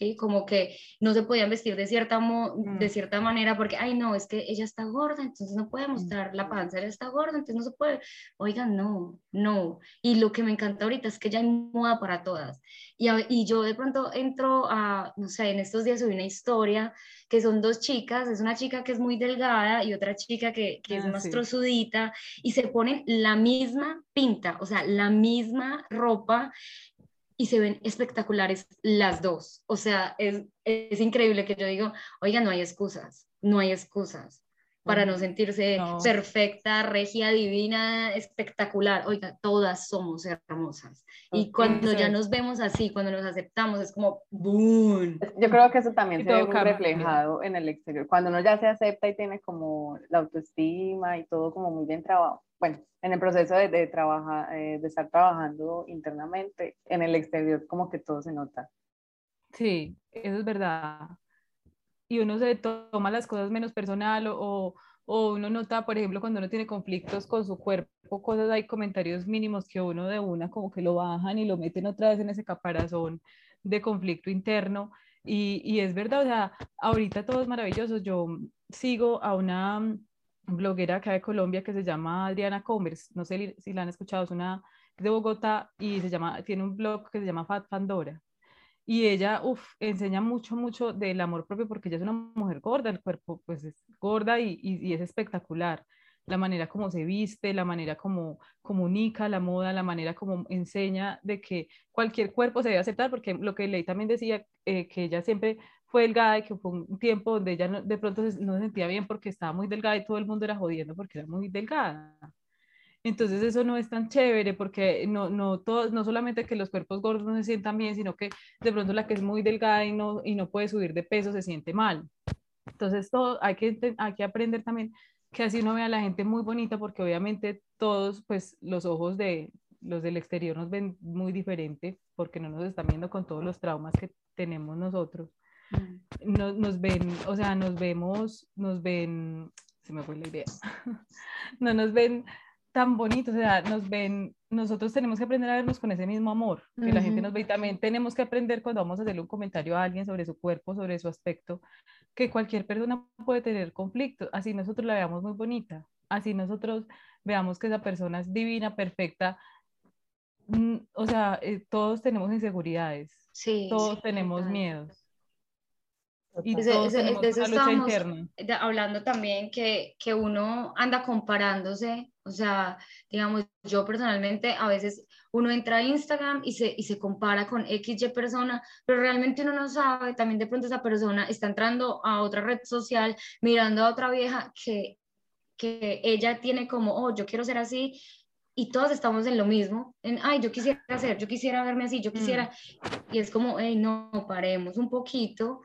¿sí? Como que no se podían vestir de cierta, de Mm. cierta manera porque, ay, no, es que ella está gorda, entonces no puede mostrar la panza, ella está gorda, entonces no se puede. Oigan, no, no. Y lo que me encanta ahorita es que ya hay moda para todas. Y, a- y yo de pronto entro a, no sé, en estos días subí una historia que son dos chicas, es una chica que es muy delgada y otra chica que, que es Ah, más sí. trozudita y se ponen la misma pinta, o sea, la misma ropa y se ven espectaculares las dos. O sea, es, es increíble que yo digo, oiga, no hay excusas, no hay excusas para no sentirse No. perfecta, regia, divina, espectacular. Oiga, todas somos hermosas. Y cuando ya nos vemos así, cuando nos aceptamos, es como ¡boom! Yo creo que eso también Y se ve muy reflejado en el exterior. Cuando uno ya se acepta y tiene como la autoestima y todo como muy bien trabajado. Bueno, en el proceso de, de trabajar, eh, de estar trabajando internamente, en el exterior como que todo se nota. Sí, eso es verdad. Y uno se toma las cosas menos personal o, o, uno nota, por ejemplo, cuando uno tiene conflictos con su cuerpo, cosas, hay comentarios mínimos que uno de una como que lo bajan y lo meten otra vez en ese caparazón de conflicto interno. Y, y es verdad, o sea, ahorita todo es maravilloso. Yo sigo a una bloguera acá de Colombia que se llama Adriana Commerce, no sé si la han escuchado, es una de Bogotá y se llama, tiene un blog que se llama Fat Pandora. Y ella, uff, enseña mucho, mucho del amor propio porque ella es una mujer gorda, el cuerpo pues es gorda y, y, y es espectacular. La manera como se viste, la manera como comunica la moda, la manera como enseña de que cualquier cuerpo se debe aceptar, porque lo que Ley también decía, eh, que ella siempre fue delgada y que fue un tiempo donde ella no- de pronto no se sentía bien porque estaba muy delgada y todo el mundo era jodiendo porque era muy delgada. Entonces eso no es tan chévere porque no, no, todos, no solamente que los cuerpos gordos no se sientan bien, sino que de pronto la que es muy delgada y no, y no puede subir de peso se siente mal. Entonces todo, hay, que, hay que aprender también que así uno vea a la gente muy bonita porque obviamente todos, pues los ojos de los del exterior nos ven muy diferente porque no nos están viendo con todos los traumas que tenemos nosotros. Nos, nos ven, o sea, nos vemos, nos ven, se me fue la idea, no nos ven tan bonitos, o sea, nos ven, nosotros tenemos que aprender a vernos con ese mismo amor, que la gente nos ve y también tenemos que aprender cuando vamos a hacerle un comentario a alguien sobre su cuerpo, sobre su aspecto, que cualquier persona puede tener conflictos, así nosotros la veamos muy bonita, así nosotros veamos que esa persona es divina, perfecta, mm, o sea, eh, todos tenemos inseguridades, Sí, todos sí, tenemos total. miedos y Ese- todos tenemos de eso una lucha estábamos interna. de- hablando también que, que uno anda comparándose, o sea, digamos, yo personalmente a veces uno entra a Instagram y se, y se compara con XY persona, pero realmente uno no sabe, también de pronto esa persona está entrando a otra red social, mirando a otra vieja que, que ella tiene como, oh, yo quiero ser así, y todos estamos en lo mismo, en, ay, yo quisiera hacer, yo quisiera verme así, yo quisiera, y es como, hey, no, paremos un poquito,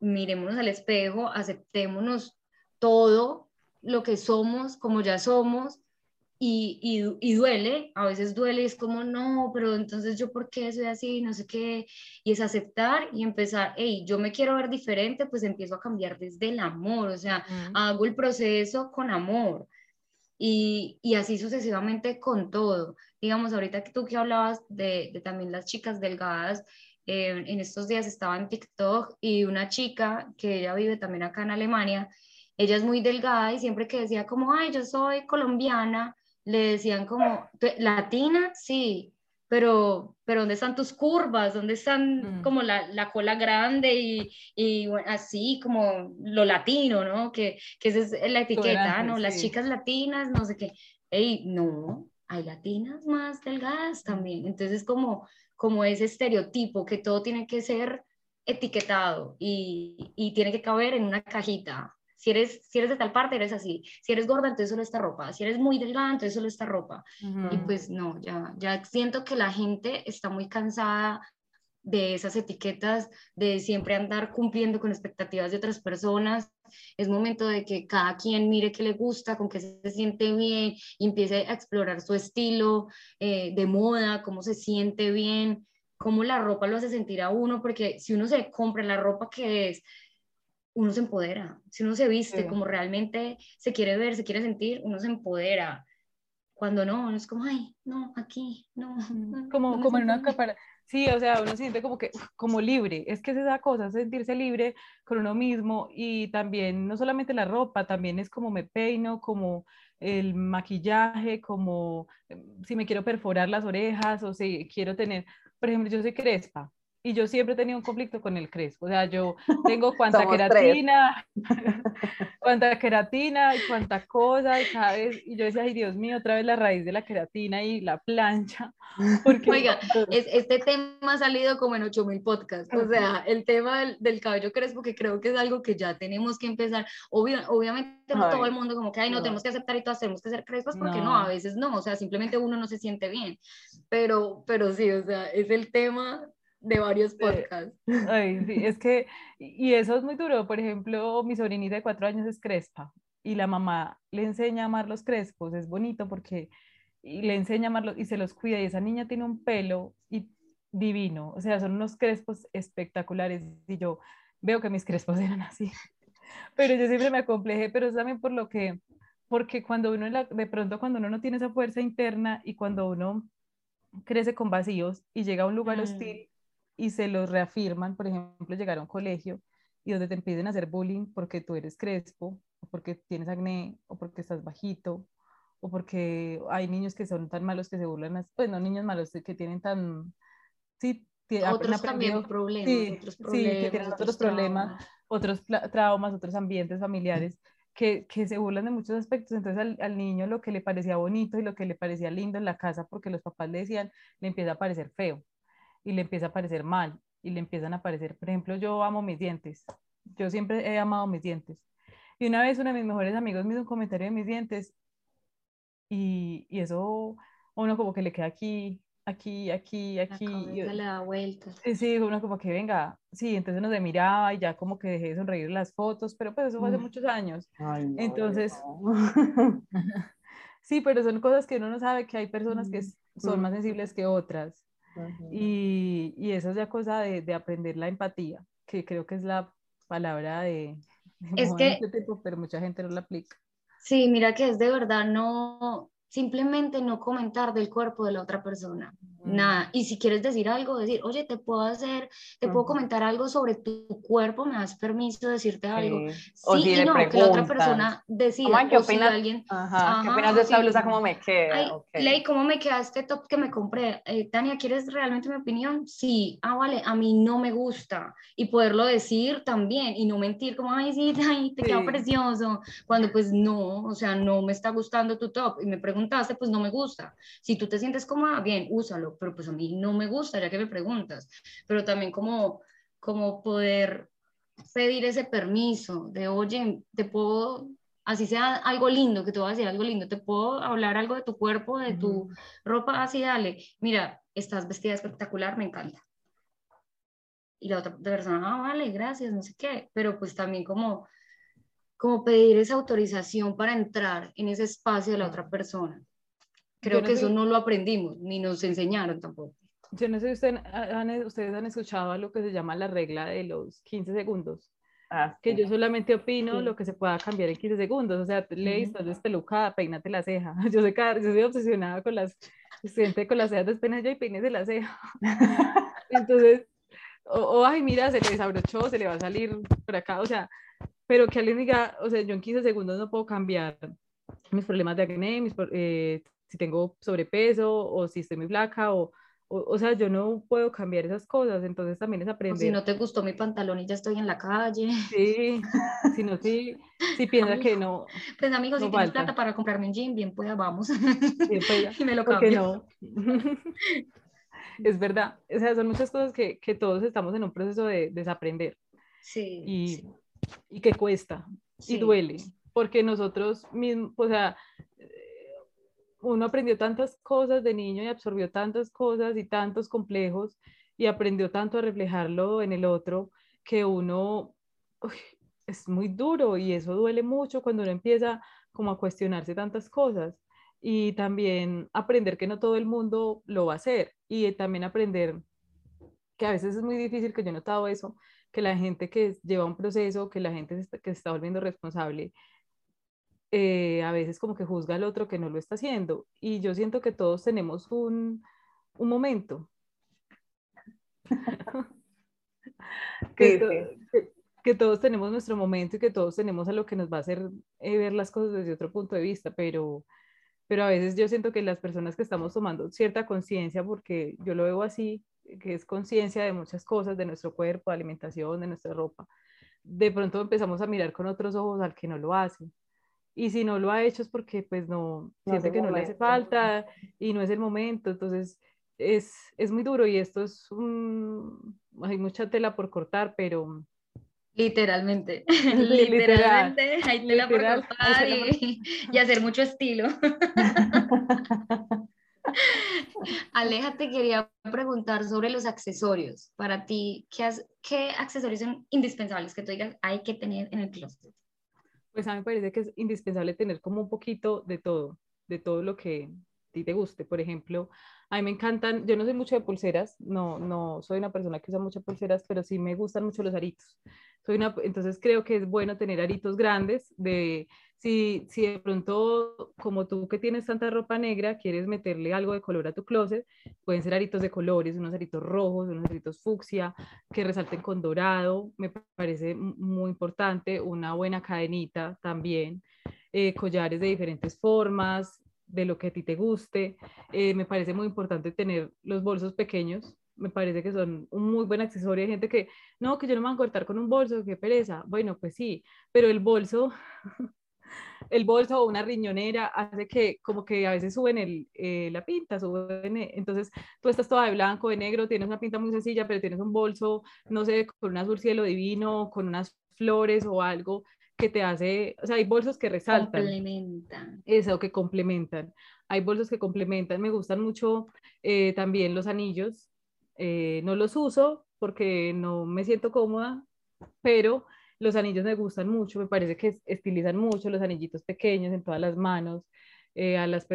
mirémonos al espejo, aceptémonos todo lo que somos, como ya somos, y, y, y duele, a veces duele, es como, no, pero entonces yo por qué soy así, no sé qué, y es aceptar y empezar, hey, yo me quiero ver diferente, pues empiezo a cambiar desde el amor, o sea, Ujú. hago el proceso con amor. Y, y así sucesivamente con todo. Digamos, ahorita que tú que hablabas de, de también las chicas delgadas, eh, en estos días estaba en TikTok y una chica que ella vive también acá en Alemania, ella es muy delgada y siempre que decía como, ay, yo soy colombiana, le decían como, "¿Tú- ¿latina? Sí, pero, pero ¿dónde están tus curvas? ¿Dónde están Mm. como la, la cola grande y, y bueno, así como lo latino, ¿no? Que, que esa es la etiqueta, ¿no? Las sí. chicas latinas, no sé qué. Ey, no, hay latinas más delgadas también. Entonces, como, como ese estereotipo que todo tiene que ser etiquetado y, y tiene que caber en una cajita. Si eres, si eres de tal parte, eres así. Si eres gorda, entonces solo esta ropa. Si eres muy delgada, entonces solo esta ropa. Y pues no, ya, ya siento que la gente está muy cansada de esas etiquetas, de siempre andar cumpliendo con expectativas de otras personas. Es momento de que cada quien mire qué le gusta, con qué se siente bien y empiece a explorar su estilo eh, de moda, cómo se siente bien, cómo la ropa lo hace sentir a uno, porque si uno se compra la ropa que es, uno se empodera. Si uno se viste Sí. como realmente se quiere ver, se quiere sentir, uno se empodera cuando no, es como, ay, no, aquí, no. Como, como en una capa, Sí, o sea, uno se siente como que, como libre. Es que es esa cosa, sentirse libre con uno mismo y también, no solamente la ropa, también es como me peino, como el maquillaje, como em, si me quiero perforar las orejas o si quiero tener, por ejemplo, yo soy crespa y yo siempre he tenido un conflicto con el crespo. O sea, yo tengo cuanta queratina, cuanta queratina y cuánta cosa, y cada vez, y yo decía, ay Dios mío, otra vez la raíz de la queratina y la plancha. Porque... Oiga, es, este tema ha salido como en 8000 podcasts. O sea, el tema del, cabello crespo, que creo que es algo que ya tenemos que empezar. obviamente, no todo el mundo, como que, ay, no, tenemos que aceptar y todos tenemos que ser crespos, porque no. a veces no. O sea, simplemente uno no se siente bien. Pero, pero sí, o sea, es el tema de varios podcasts. Ay, sí, es que, y eso es muy duro. Por ejemplo, mi sobrinita de cuatro años es crespa y la mamá le enseña a amar los crespos. Es bonito porque y le enseña a amarlos y se los cuida. Y esa niña tiene un pelo y divino. O sea, son unos crespos espectaculares. Y yo veo que mis crespos eran así. Pero yo siempre me acomplejé, pero es también por lo que, porque cuando uno, de pronto, cuando uno no tiene esa fuerza interna y cuando uno crece con vacíos y llega a un lugar mm. hostil, y se los reafirman, por ejemplo, llegar a un colegio y donde te impiden hacer bullying porque tú eres crespo, o porque tienes acné, o porque estás bajito, o porque hay niños que son tan malos que se burlan, pues no niños malos que tienen tan, sí, otros también problemas, sí, otros problemas, sí, que tienen otros, problemas, otros traumas, otros ambientes familiares. Que, que, se burlan de muchos aspectos. Entonces al, al, niño lo que le parecía bonito y lo que le parecía lindo en la casa, porque los papás le decían, le empieza a parecer feo y le empieza a parecer mal y le empiezan a parecer, por ejemplo, yo amo mis dientes, yo siempre he amado mis dientes. Y una vez uno de mis mejores amigos me hizo un comentario de mis dientes y, y eso uno como que le queda aquí, aquí, aquí, aquí. Y, le da vueltas. Sí, uno como que venga, sí, entonces uno se miraba y ya como que dejé de sonreír las fotos, pero pues eso fue hace muchos años. entonces, sí, pero son cosas que uno no sabe que hay personas que son más sensibles que otras y, y, eso es ya cosa de, de, aprender la empatía, que creo que es la palabra de, es que, este tiempo, pero mucha gente no la aplica. Sí, mira que es de verdad no, simplemente no comentar del cuerpo de la otra persona, nada. Y si quieres decir algo, decir, oye, te puedo hacer, te puedo comentar algo sobre tu cuerpo, me das permiso de decirte algo. Sí, y no, que la otra persona decida. ¿Qué opinas, si ajá, ¿qué opinas de esta blusa? ¿Cómo me queda? okay. Ley, ¿cómo me queda este top que me compré? Eh, Tania, ¿quieres realmente mi opinión? Sí, ah, vale, a mí no me gusta. Y poderlo decir también y no mentir como, ay, sí, ay, te queda precioso. Cuando pues no, o sea, no me está gustando tu top. Y me preguntaste, pues no me gusta. Si tú te sientes cómoda, bien, úsalo pero pues a mí no me gusta, ya que me preguntas, pero también como, como poder pedir ese permiso de, oye, te puedo, así sea algo lindo, que te voy a decir algo lindo, te puedo hablar algo de tu cuerpo, de tu ropa, así dale, mira, estás vestida espectacular, me encanta. Y la otra persona, ah, vale, gracias, no sé qué, pero pues también como, como pedir esa autorización para entrar en ese espacio de la otra persona. Creo que eso no lo aprendimos, ni nos enseñaron tampoco. Yo no sé si ustedes han escuchado lo que se llama la regla de los 15 segundos. Ah, que yo solamente opino lo que se pueda cambiar en 15 segundos. O sea, leí, estás despelucada, peínate la ceja. Yo soy, yo soy obsesionada con las, siente con las cejas despeinadas y peínese la ceja. Entonces, o, ay, mira, se le desabrochó, se le va a salir por acá. O sea, pero que alguien diga, o sea, yo en 15 segundos no puedo cambiar mis problemas de acné, mis, eh, si tengo sobrepeso o si estoy muy flaca o, o, sea, yo no puedo cambiar esas cosas, entonces también es aprender. O si no te gustó mi pantalón y ya estoy en la calle. Sí, si no, si, si piensa que no. Pues amigos, si tienes plata para comprarme un jean, bien pues vamos. y me lo cambio. No? es verdad, o sea, son muchas cosas que, que todos estamos en un proceso de desaprender. Sí. Y, y que cuesta y duele, porque nosotros mismos, o sea, uno aprendió tantas cosas de niño y absorbió tantas cosas y tantos complejos y aprendió tanto a reflejarlo en el otro que uno es muy duro y eso duele mucho cuando uno empieza como a cuestionarse tantas cosas y también aprender que no todo el mundo lo va a hacer y también aprender que a veces es muy difícil, que yo he notado eso, que la gente que lleva un proceso, que la gente que se está volviendo responsable, eh, a veces como que juzga al otro que no lo está haciendo. Y yo siento que todos tenemos un, un momento. que, que, todos tenemos nuestro momento y que todos tenemos a lo que nos va a hacer eh, ver las cosas desde otro punto de vista, pero, pero a veces yo siento que las personas que estamos tomando cierta conciencia, porque yo lo veo así, que es conciencia de muchas cosas, de nuestro cuerpo, de alimentación, de nuestra ropa, de pronto empezamos a mirar con otros ojos al que no lo hace. Y si no lo ha hecho es porque pues no, siente que no le hace falta y no es el momento. Entonces es, es muy duro y esto es un, hay mucha tela por cortar, pero... Literalmente, literalmente hay tela por cortar y, y hacer mucho estilo. Aleja, te quería preguntar sobre los accesorios. Para ti, ¿qué, ¿qué, accesorios son indispensables que tú digas hay que tener en el closet? Pues a mí me parece que es indispensable tener como un poquito de todo, de todo lo que a ti te guste. Por ejemplo, a mí me encantan, yo no soy mucho de pulseras, no, no soy una persona que usa muchas pulseras, pero sí me gustan mucho los aritos. Soy una, entonces creo que es bueno tener aritos grandes de si, si de pronto, como tú que tienes tanta ropa negra, quieres meterle algo de color a tu closet, pueden ser aritos de colores, unos aritos rojos, unos aritos fucsia, que resalten con dorado, me parece muy importante, una buena cadenita también, eh, collares de diferentes formas, de lo que a ti te guste. Eh, me parece muy importante tener los bolsos pequeños, me parece que son un muy buen accesorio. Hay gente que, no, que yo no me voy a cortar con un bolso, qué pereza. Bueno, pues sí, pero el bolso el bolso o una riñonera hace que como que a veces suben el, eh, la pinta, suben, eh, entonces tú estás toda de blanco, de negro, tienes una pinta muy sencilla, pero tienes un bolso, no sé, con un azul cielo divino, con unas flores o algo que te hace, o sea, hay bolsos que resaltan. Complementan. Eso, que complementan. Hay bolsos que complementan. Me gustan mucho eh, también los anillos. no los uso porque no me siento cómoda, pero los anillos me gustan mucho, me parece que estilizan mucho los anillitos pequeños en todas las manos. Eh, a las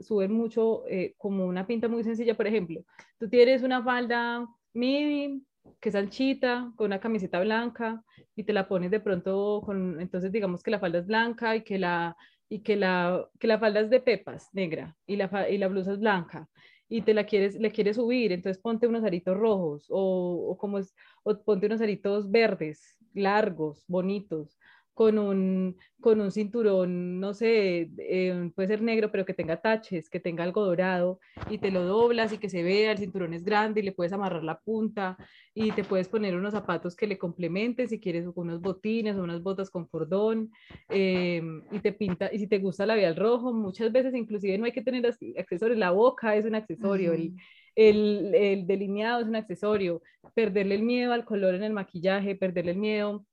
suben mucho eh, como una pinta muy sencilla. Por ejemplo, tú tienes una falda midi que es anchita, con una camiseta blanca y te la pones de pronto con, entonces digamos que la falda es blanca y que la, y que la, que la falda es de pepas, negra, y la, y la blusa es blanca y te la quieres, le quieres subir, entonces ponte unos aritos rojos o, o como es, o ponte unos aritos verdes largos, bonitos, con un, con un cinturón, no sé, eh, puede ser negro, pero que tenga taches, que tenga algo dorado, y te lo doblas y que se vea, el cinturón es grande y le puedes amarrar la punta y te puedes poner unos zapatos que le complementen, si quieres unos botines o unas botas con cordón, eh, y te pinta, y si te gusta el labial rojo, muchas veces inclusive no hay que tener accesorios, la boca es un accesorio, el, el, el, delineado es un accesorio, perderle el miedo al color en el maquillaje, perderle el miedo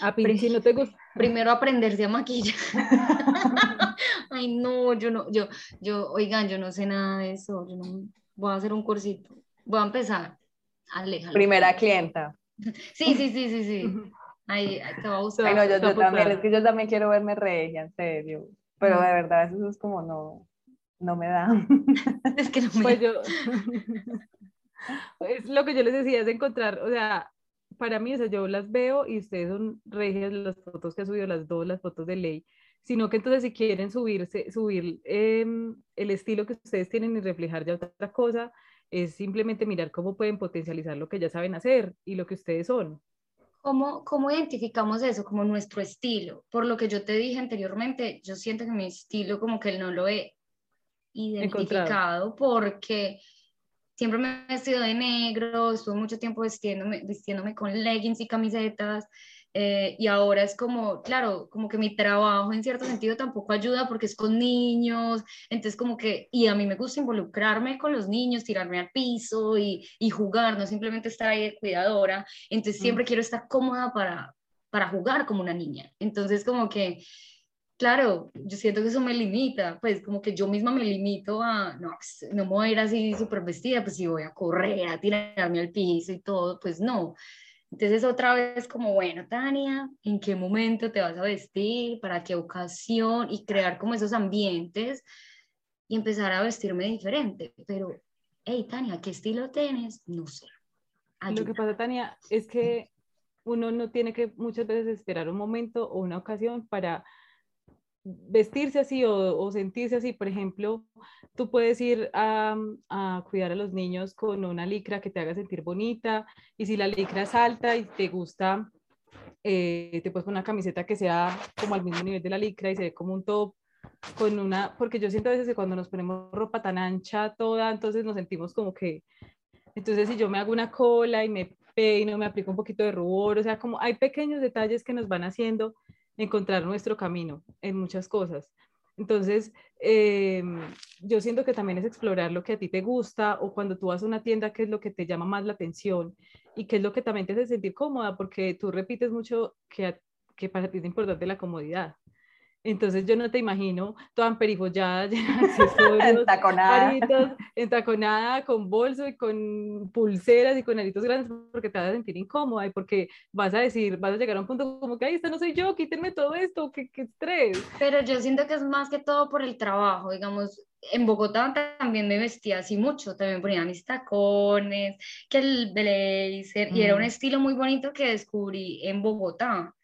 a si no te gusta. Primero aprenderse a maquillar. Ay, no, yo no, yo, yo, oigan, yo no sé nada de eso, yo no, voy a hacer un cursito, voy a empezar. Aléjalo. Primera clienta. Sí, sí, sí, sí, sí. Ahí, te va a gustar. Ay, no, yo, yo también, es que yo también quiero verme regia, en serio. Pero de verdad, eso es como no, no me da. es que no me pues yo, es lo que yo les decía, es encontrar, o sea, para mí, o sea, yo las veo y ustedes son regias las fotos que ha subido las dos, las fotos de ley, sino que entonces si quieren subirse, subir em, el estilo que ustedes tienen y reflejar ya otra cosa, es simplemente mirar cómo pueden potencializar lo que ya saben hacer y lo que ustedes son. ¿Cómo, ¿Cómo identificamos eso como nuestro estilo? Por lo que yo te dije anteriormente, yo siento que mi estilo como que no lo he identificado porque siempre me he vestido de negro, estuve mucho tiempo vistiéndome, vistiéndome con leggings y camisetas. Eh, y ahora es como, claro, como que mi trabajo en cierto sentido tampoco ayuda porque es con niños, entonces como que, y a mí me gusta involucrarme con los niños, tirarme al piso y, y jugar, no simplemente estar ahí de cuidadora, entonces siempre quiero estar cómoda para, para jugar como una niña, entonces como que claro, yo siento que eso me limita, pues como que yo misma me limito a, no, pues, no me voy a ir así súper vestida, pues si voy a correr, a tirarme al piso y todo, pues no. Entonces otra vez como, bueno, Tania, ¿en qué momento te vas a vestir? ¿Para qué ocasión? Y crear como esos ambientes y empezar a vestirme diferente. Pero, hey, Tania, ¿qué estilo tienes? No sé. Lo que pasa, Tania, es que uno no tiene que muchas veces esperar un momento o una ocasión para vestirse así o, sentirse así. Por ejemplo, tú puedes ir a, a, cuidar a los niños con una licra que te haga sentir bonita y si la licra es alta y te gusta, eh, te puedes poner una camiseta que sea como al mismo nivel de la licra y se ve como un top con una, porque yo siento a veces que cuando nos ponemos ropa tan ancha toda, entonces nos sentimos como que, entonces si yo me hago una cola y me peino, me aplico un poquito de rubor, o sea, como hay pequeños detalles que nos van haciendo encontrar nuestro camino en muchas cosas. Entonces, eh, yo siento que también es explorar lo que a ti te gusta o cuando tú vas a una tienda, qué es lo que te llama más la atención y qué es lo que también te hace sentir cómoda, porque tú repites mucho que, que para ti es importante la comodidad. Entonces yo no te imagino toda emperifollada, llena de accesorios, entaconada. entaconada, con bolso y con pulseras y con aritos grandes porque te vas a sentir incómoda y porque vas a decir, vas a llegar a un punto como que, ahí esta no soy yo, quítenme todo esto, qué, qué estrés. Pero yo siento que es más que todo por el trabajo, digamos, en Bogotá también me vestía así mucho, también ponía mis tacones, que el blazer, y era un mm. estilo muy bonito que descubrí en Bogotá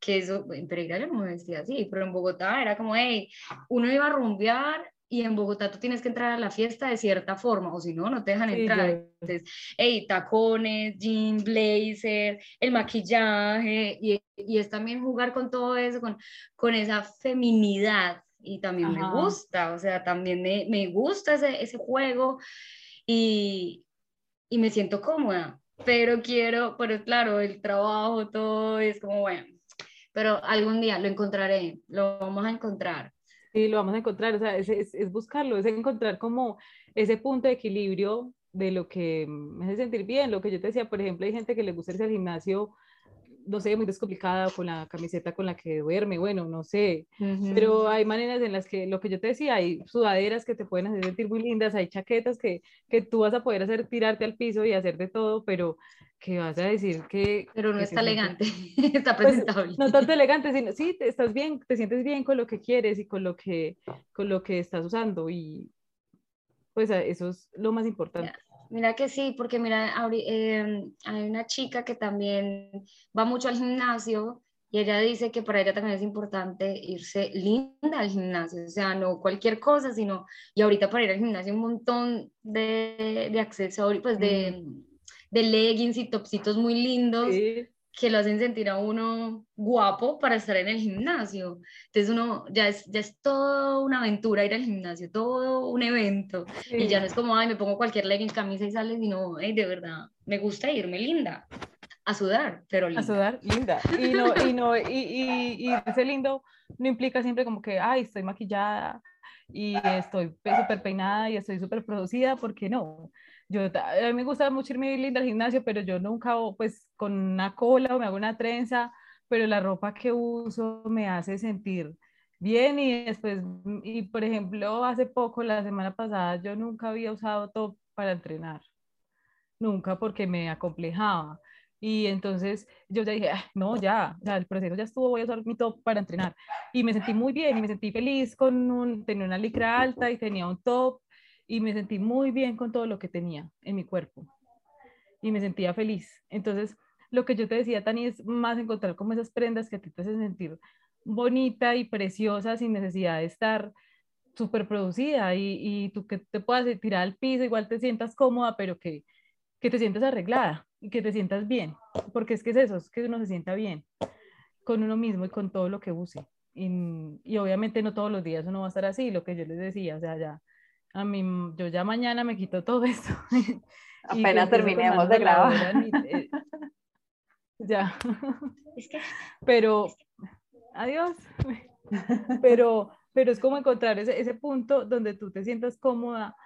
que eso, en Pereira yo no me vestía así, pero en Bogotá era como, hey, uno iba a rumbear y en Bogotá tú tienes que entrar a la fiesta de cierta forma, o si no, no te dejan entrar. Entonces, hey, tacones, jean, blazer, el maquillaje, y, y, es también jugar con todo eso, con, con esa feminidad, y también me gusta, o sea, también me, me gusta ese, ese juego, y, y me siento cómoda, pero quiero, pero claro, el trabajo, todo es como, bueno, pero algún día lo encontraré, lo vamos a encontrar. Sí, lo vamos a encontrar, o sea, es, es, buscarlo, es encontrar como ese punto de equilibrio de lo que me hace sentir bien, lo que yo te decía, por ejemplo, hay gente que le gusta irse al gimnasio no sé, muy descomplicada con la camiseta con la que duerme, bueno, no sé, pero hay maneras en las que, lo que yo te decía, hay sudaderas que te pueden hacer sentir muy lindas, hay chaquetas que, que tú vas a poder hacer tirarte al piso y hacer de todo, pero que vas a decir que... Pero no está elegante, está pues, presentable. no tanto elegante, sino sí, te, estás bien, te sientes bien con lo que quieres y con lo que, con lo que estás usando y pues eso es lo más importante. Mira que sí, porque mira, em, hay una chica que también va mucho al gimnasio y ella dice que para ella también es importante irse linda al gimnasio, o sea, no cualquier cosa, sino, y ahorita para ir al gimnasio un montón de, de accesorios, pues de, de leggings y topsitos muy lindos. Sí que lo hacen sentir a uno guapo para estar en el gimnasio. Entonces uno ya es, ya es toda una aventura ir al gimnasio, todo un evento. Y ya no es como, ay, me pongo cualquier legging, camisa y sales, sino, hey, de verdad, me gusta irme linda. A sudar, pero linda. A sudar, linda. Y, no, y, no, y, y, y ese lindo no implica siempre como que, ay, estoy maquillada y estoy súper peinada y estoy súper producida, porque no yo, a mí me gusta mucho irme linda al gimnasio, pero yo nunca, pues, con una cola o me hago una trenza, pero la ropa que uso me hace sentir bien y después, y por ejemplo, hace poco, la semana pasada, yo nunca había usado top para entrenar, nunca porque me acomplejaba. Y entonces yo ya dije, ah, no, ya, ya, el proceso ya estuvo, voy a usar mi top para entrenar. Y me sentí muy bien y me sentí feliz con un, tenía una licra alta y tenía un top y me sentí muy bien con todo lo que tenía en mi cuerpo y me sentía feliz. Entonces, lo que yo te decía, Tani, es más encontrar como esas prendas que a ti te hacen sentir bonita y preciosa sin necesidad de estar súper producida y, y, tú que te puedas tirar al piso, igual te sientas cómoda, pero que, que te sientas arreglada y que te sientas bien, porque es que es eso, es que uno se sienta bien con uno mismo y con todo lo que use. Y, y obviamente no todos los días uno va a estar así, lo que yo les decía, o sea, ya a mí, yo ya mañana me quito todo esto. Apenas terminemos de grabar. Ya. Pero, adiós. Pero, pero es como encontrar ese, ese punto donde tú te sientas cómoda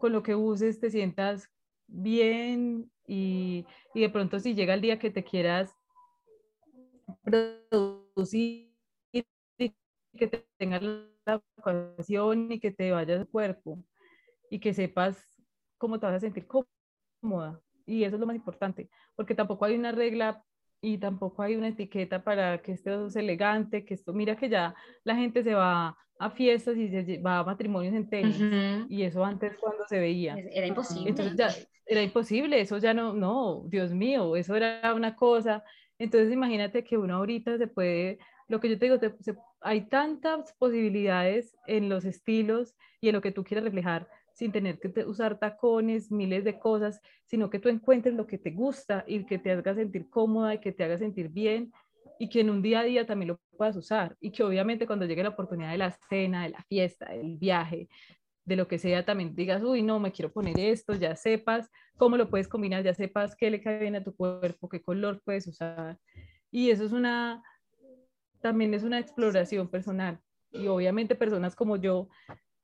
con lo que uses, te sientas bien y, y de pronto si llega el día que te quieras producir y que te tengas la ocasión y que te vayas al cuerpo y que sepas cómo te vas a sentir cómoda. Y eso es lo más importante, porque tampoco hay una regla y tampoco hay una etiqueta para que esto sea elegante, que esto, mira que ya la gente se va a fiestas y se va a matrimonios en tenis, y eso antes cuando se veía. Era imposible. Entonces ya, era imposible, eso ya no, no, Dios mío, eso era una cosa. Entonces imagínate que uno ahorita se puede, lo que yo te digo, se hay tantas posibilidades en los estilos y en lo que tú quieras reflejar sin tener que usar tacones, miles de cosas, sino que tú encuentres lo que te gusta y que te haga sentir cómoda y que te haga sentir bien y que en un día a día también lo puedas usar y que obviamente cuando llegue la oportunidad de la cena, de la fiesta, del viaje, de lo que sea, también digas, uy, no, me quiero poner esto, ya sepas cómo lo puedes combinar, ya sepas qué le cae bien a tu cuerpo, qué color puedes usar. Y eso es una, también es una exploración personal. Y obviamente personas como yo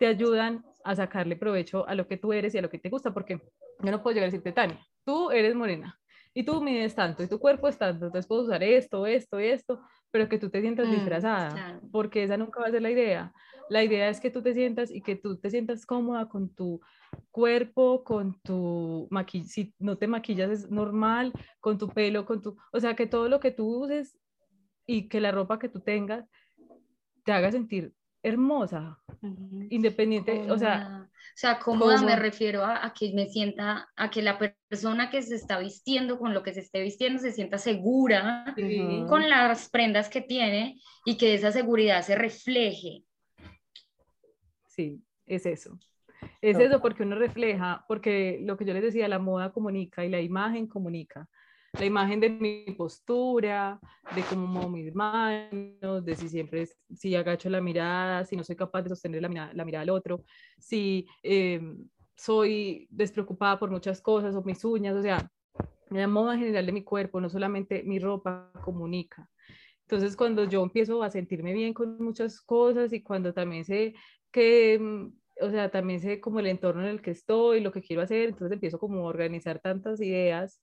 te ayudan a sacarle provecho a lo que tú eres y a lo que te gusta, porque yo no puedo llegar a decirte, Tania, tú eres morena y tú mides tanto y tu cuerpo es tanto, entonces puedo usar esto, esto y esto, pero que tú te sientas mm, disfrazada, porque esa nunca va a ser la idea. La idea es que tú te sientas y que tú te sientas cómoda con tu cuerpo, con tu maquillaje, si no te maquillas es normal, con tu pelo, con tu, o sea, que todo lo que tú uses y que la ropa que tú tengas te haga sentir hermosa, independiente, o sea... O sea, cómoda me refiero a, que me sienta, a que la persona que se está vistiendo con lo que se esté vistiendo se sienta segura con las prendas que tiene y que esa seguridad se refleje. Sí, es eso. Es eso porque uno refleja, porque lo que yo les decía, la moda comunica y la imagen comunica la imagen de mi postura, de cómo muevo mis manos, de si siempre, si agacho la mirada, si no soy capaz de sostener la mirada, la mirada al otro, si eh, soy despreocupada por muchas cosas o mis uñas, o sea, la moda general de mi cuerpo, no solamente mi ropa comunica. Entonces, cuando yo empiezo a sentirme bien con muchas cosas y cuando también sé que, o sea, también sé como el entorno en el que estoy, lo que quiero hacer, entonces empiezo como a organizar tantas ideas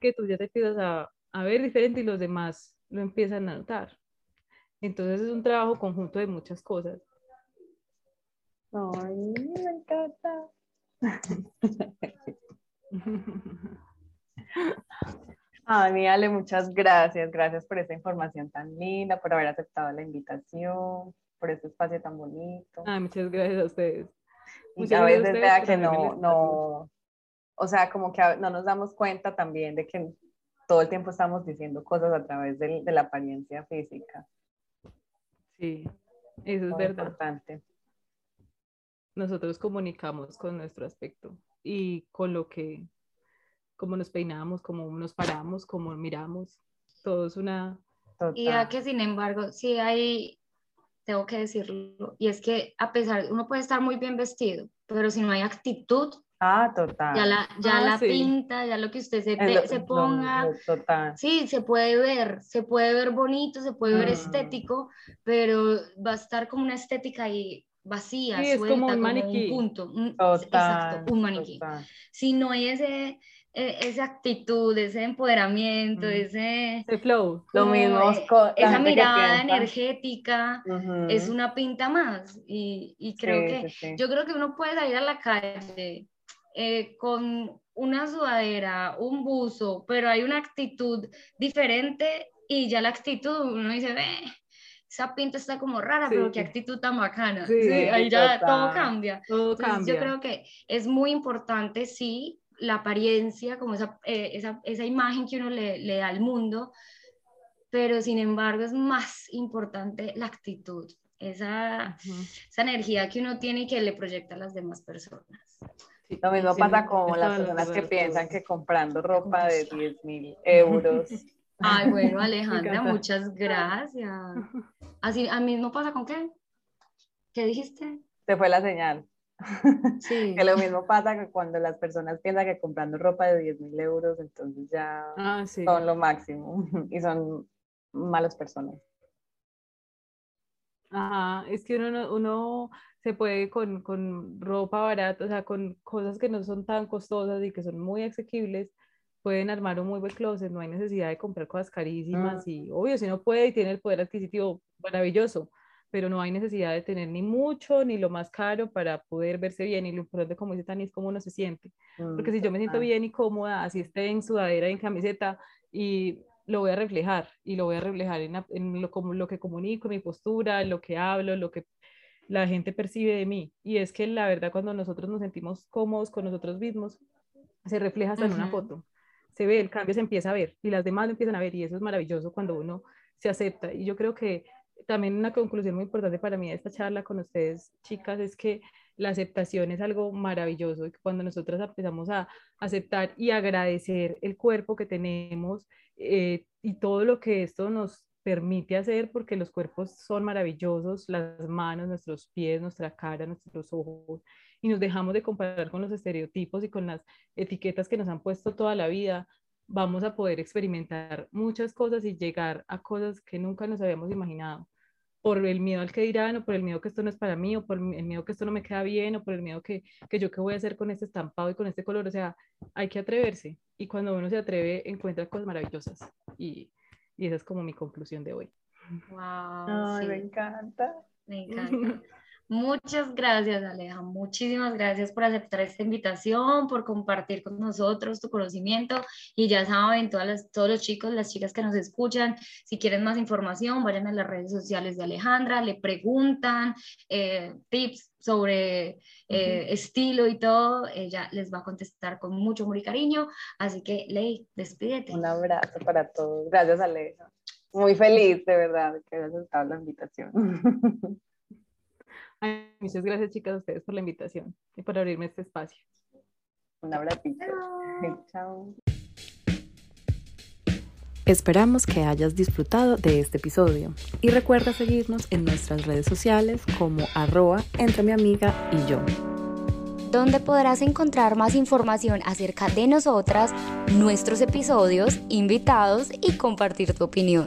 que tú ya te empiezas a, a ver diferente y los demás lo empiezan a notar. Entonces es un trabajo conjunto de muchas cosas. Ay, me encanta. Ay, Ale, muchas gracias. Gracias por esta información tan linda, por haber aceptado la invitación, por este espacio tan bonito. Ay, muchas gracias a ustedes. Y a veces vea que no, no, o sea, como que no nos damos cuenta también de que todo el tiempo estamos diciendo cosas a través de, la apariencia física. Sí, eso es verdad. Importante. Nosotros comunicamos con nuestro aspecto y con lo que, cómo nos peinamos, cómo nos paramos, cómo miramos, todo es una... Y ya que sin embargo, sí hay, tengo que decirlo, y es que a pesar, uno puede estar muy bien vestido, pero si no hay actitud, Ah, total. Ya la, ya ah, la pinta, ya lo que usted se, se ponga. total. Sí, se puede ver, se puede ver bonito, se puede ver mm. estético, pero va a estar como una estética ahí vacía, sí, suelta, es como un, maniquí. punto. total, exacto, un maniquí. Si no hay ese, e, esa actitud, ese empoderamiento, mm. ese, ese flow, lo mismo. Eh, esa mirada energética es una pinta más. Y, y creo que yo creo que uno puede salir a la calle eh, con una sudadera, un buzo, pero hay una actitud diferente y ya la actitud uno dice, ve, esa pinta está como rara, pero qué actitud tan bacana. Sí, ahí ya todo cambia. Todo cambia. Yo creo que es muy importante, sí, la apariencia, como esa, eh, esa, esa, imagen que uno le, le da al mundo, pero sin embargo es más importante la actitud, esa, esa energía que uno tiene y que le proyecta a las demás personas. Lo mismo pasa con las personas que piensan que comprando ropa de 10 mil euros. Ay, bueno, Alejandra, muchas gracias. Así, ¿a mismo pasa con qué? ¿Qué dijiste? Se fue la señal. Sí. que lo mismo pasa que cuando las personas piensan que comprando ropa de 10 mil euros, entonces ya ah, son lo máximo y son malas personas. Ajá, es que uno, uno se puede con, con, ropa barata, o sea, con cosas que no son tan costosas y que son muy asequibles, pueden armar un muy buen closet, no hay necesidad de comprar cosas carísimas mm. y obvio, si no puede y tiene el poder adquisitivo, maravilloso, pero no hay necesidad de tener ni mucho ni lo más caro para poder verse bien y lo importante como dice Tani es cómo uno se siente, porque si yo me siento bien y cómoda, así esté en sudadera, en camiseta y lo voy a reflejar y lo voy a reflejar en, en lo, como, lo que comunico, mi postura, lo que hablo, lo que la gente percibe de mí. Y es que la verdad cuando nosotros nos sentimos cómodos con nosotros mismos, se refleja hasta en una foto. Se ve, el cambio se empieza a ver y las demás lo empiezan a ver y eso es maravilloso cuando uno se acepta. Y yo creo que también una conclusión muy importante para mí de esta charla con ustedes, chicas, es que la aceptación es algo maravilloso y cuando nosotras empezamos a aceptar y agradecer el cuerpo que tenemos eh, y todo lo que esto nos permite hacer, porque los cuerpos son maravillosos, las manos, nuestros pies, nuestra cara, nuestros ojos, y nos dejamos de comparar con los estereotipos y con las etiquetas que nos han puesto toda la vida, vamos a poder experimentar muchas cosas y llegar a cosas que nunca nos habíamos imaginado por el miedo al que dirán, o por el miedo que esto no es para mí, o por el miedo que esto no me queda bien, o por el miedo que, que yo qué voy a hacer con este estampado y con este color. O sea, hay que atreverse. Y cuando uno se atreve, encuentra cosas maravillosas. Y, y esa es como mi conclusión de hoy. Wow. Me encanta. Me encanta. Muchas gracias, Aleja. Muchísimas gracias por aceptar esta invitación, por compartir con nosotros tu conocimiento. Y ya saben, todas todos los chicos, las chicas que nos escuchan, si quieren más información, vayan a las redes sociales de Alejandra, le preguntan eh, tips sobre eh, estilo y todo. Ella les va a contestar con mucho amor y cariño. Así que, Ley, despídete. Un abrazo para todos. Gracias, Aleja. Muy feliz, de verdad, que hayas aceptado la invitación. muchas gracias, chicas, a ustedes por la invitación y por abrirme este espacio. Un abrazo. Chao. Esperamos que hayas disfrutado de este episodio y recuerda seguirnos en nuestras redes sociales como arroba entre mi amiga y yo. Donde podrás encontrar más información acerca de nosotras, nuestros episodios, invitados y compartir tu opinión.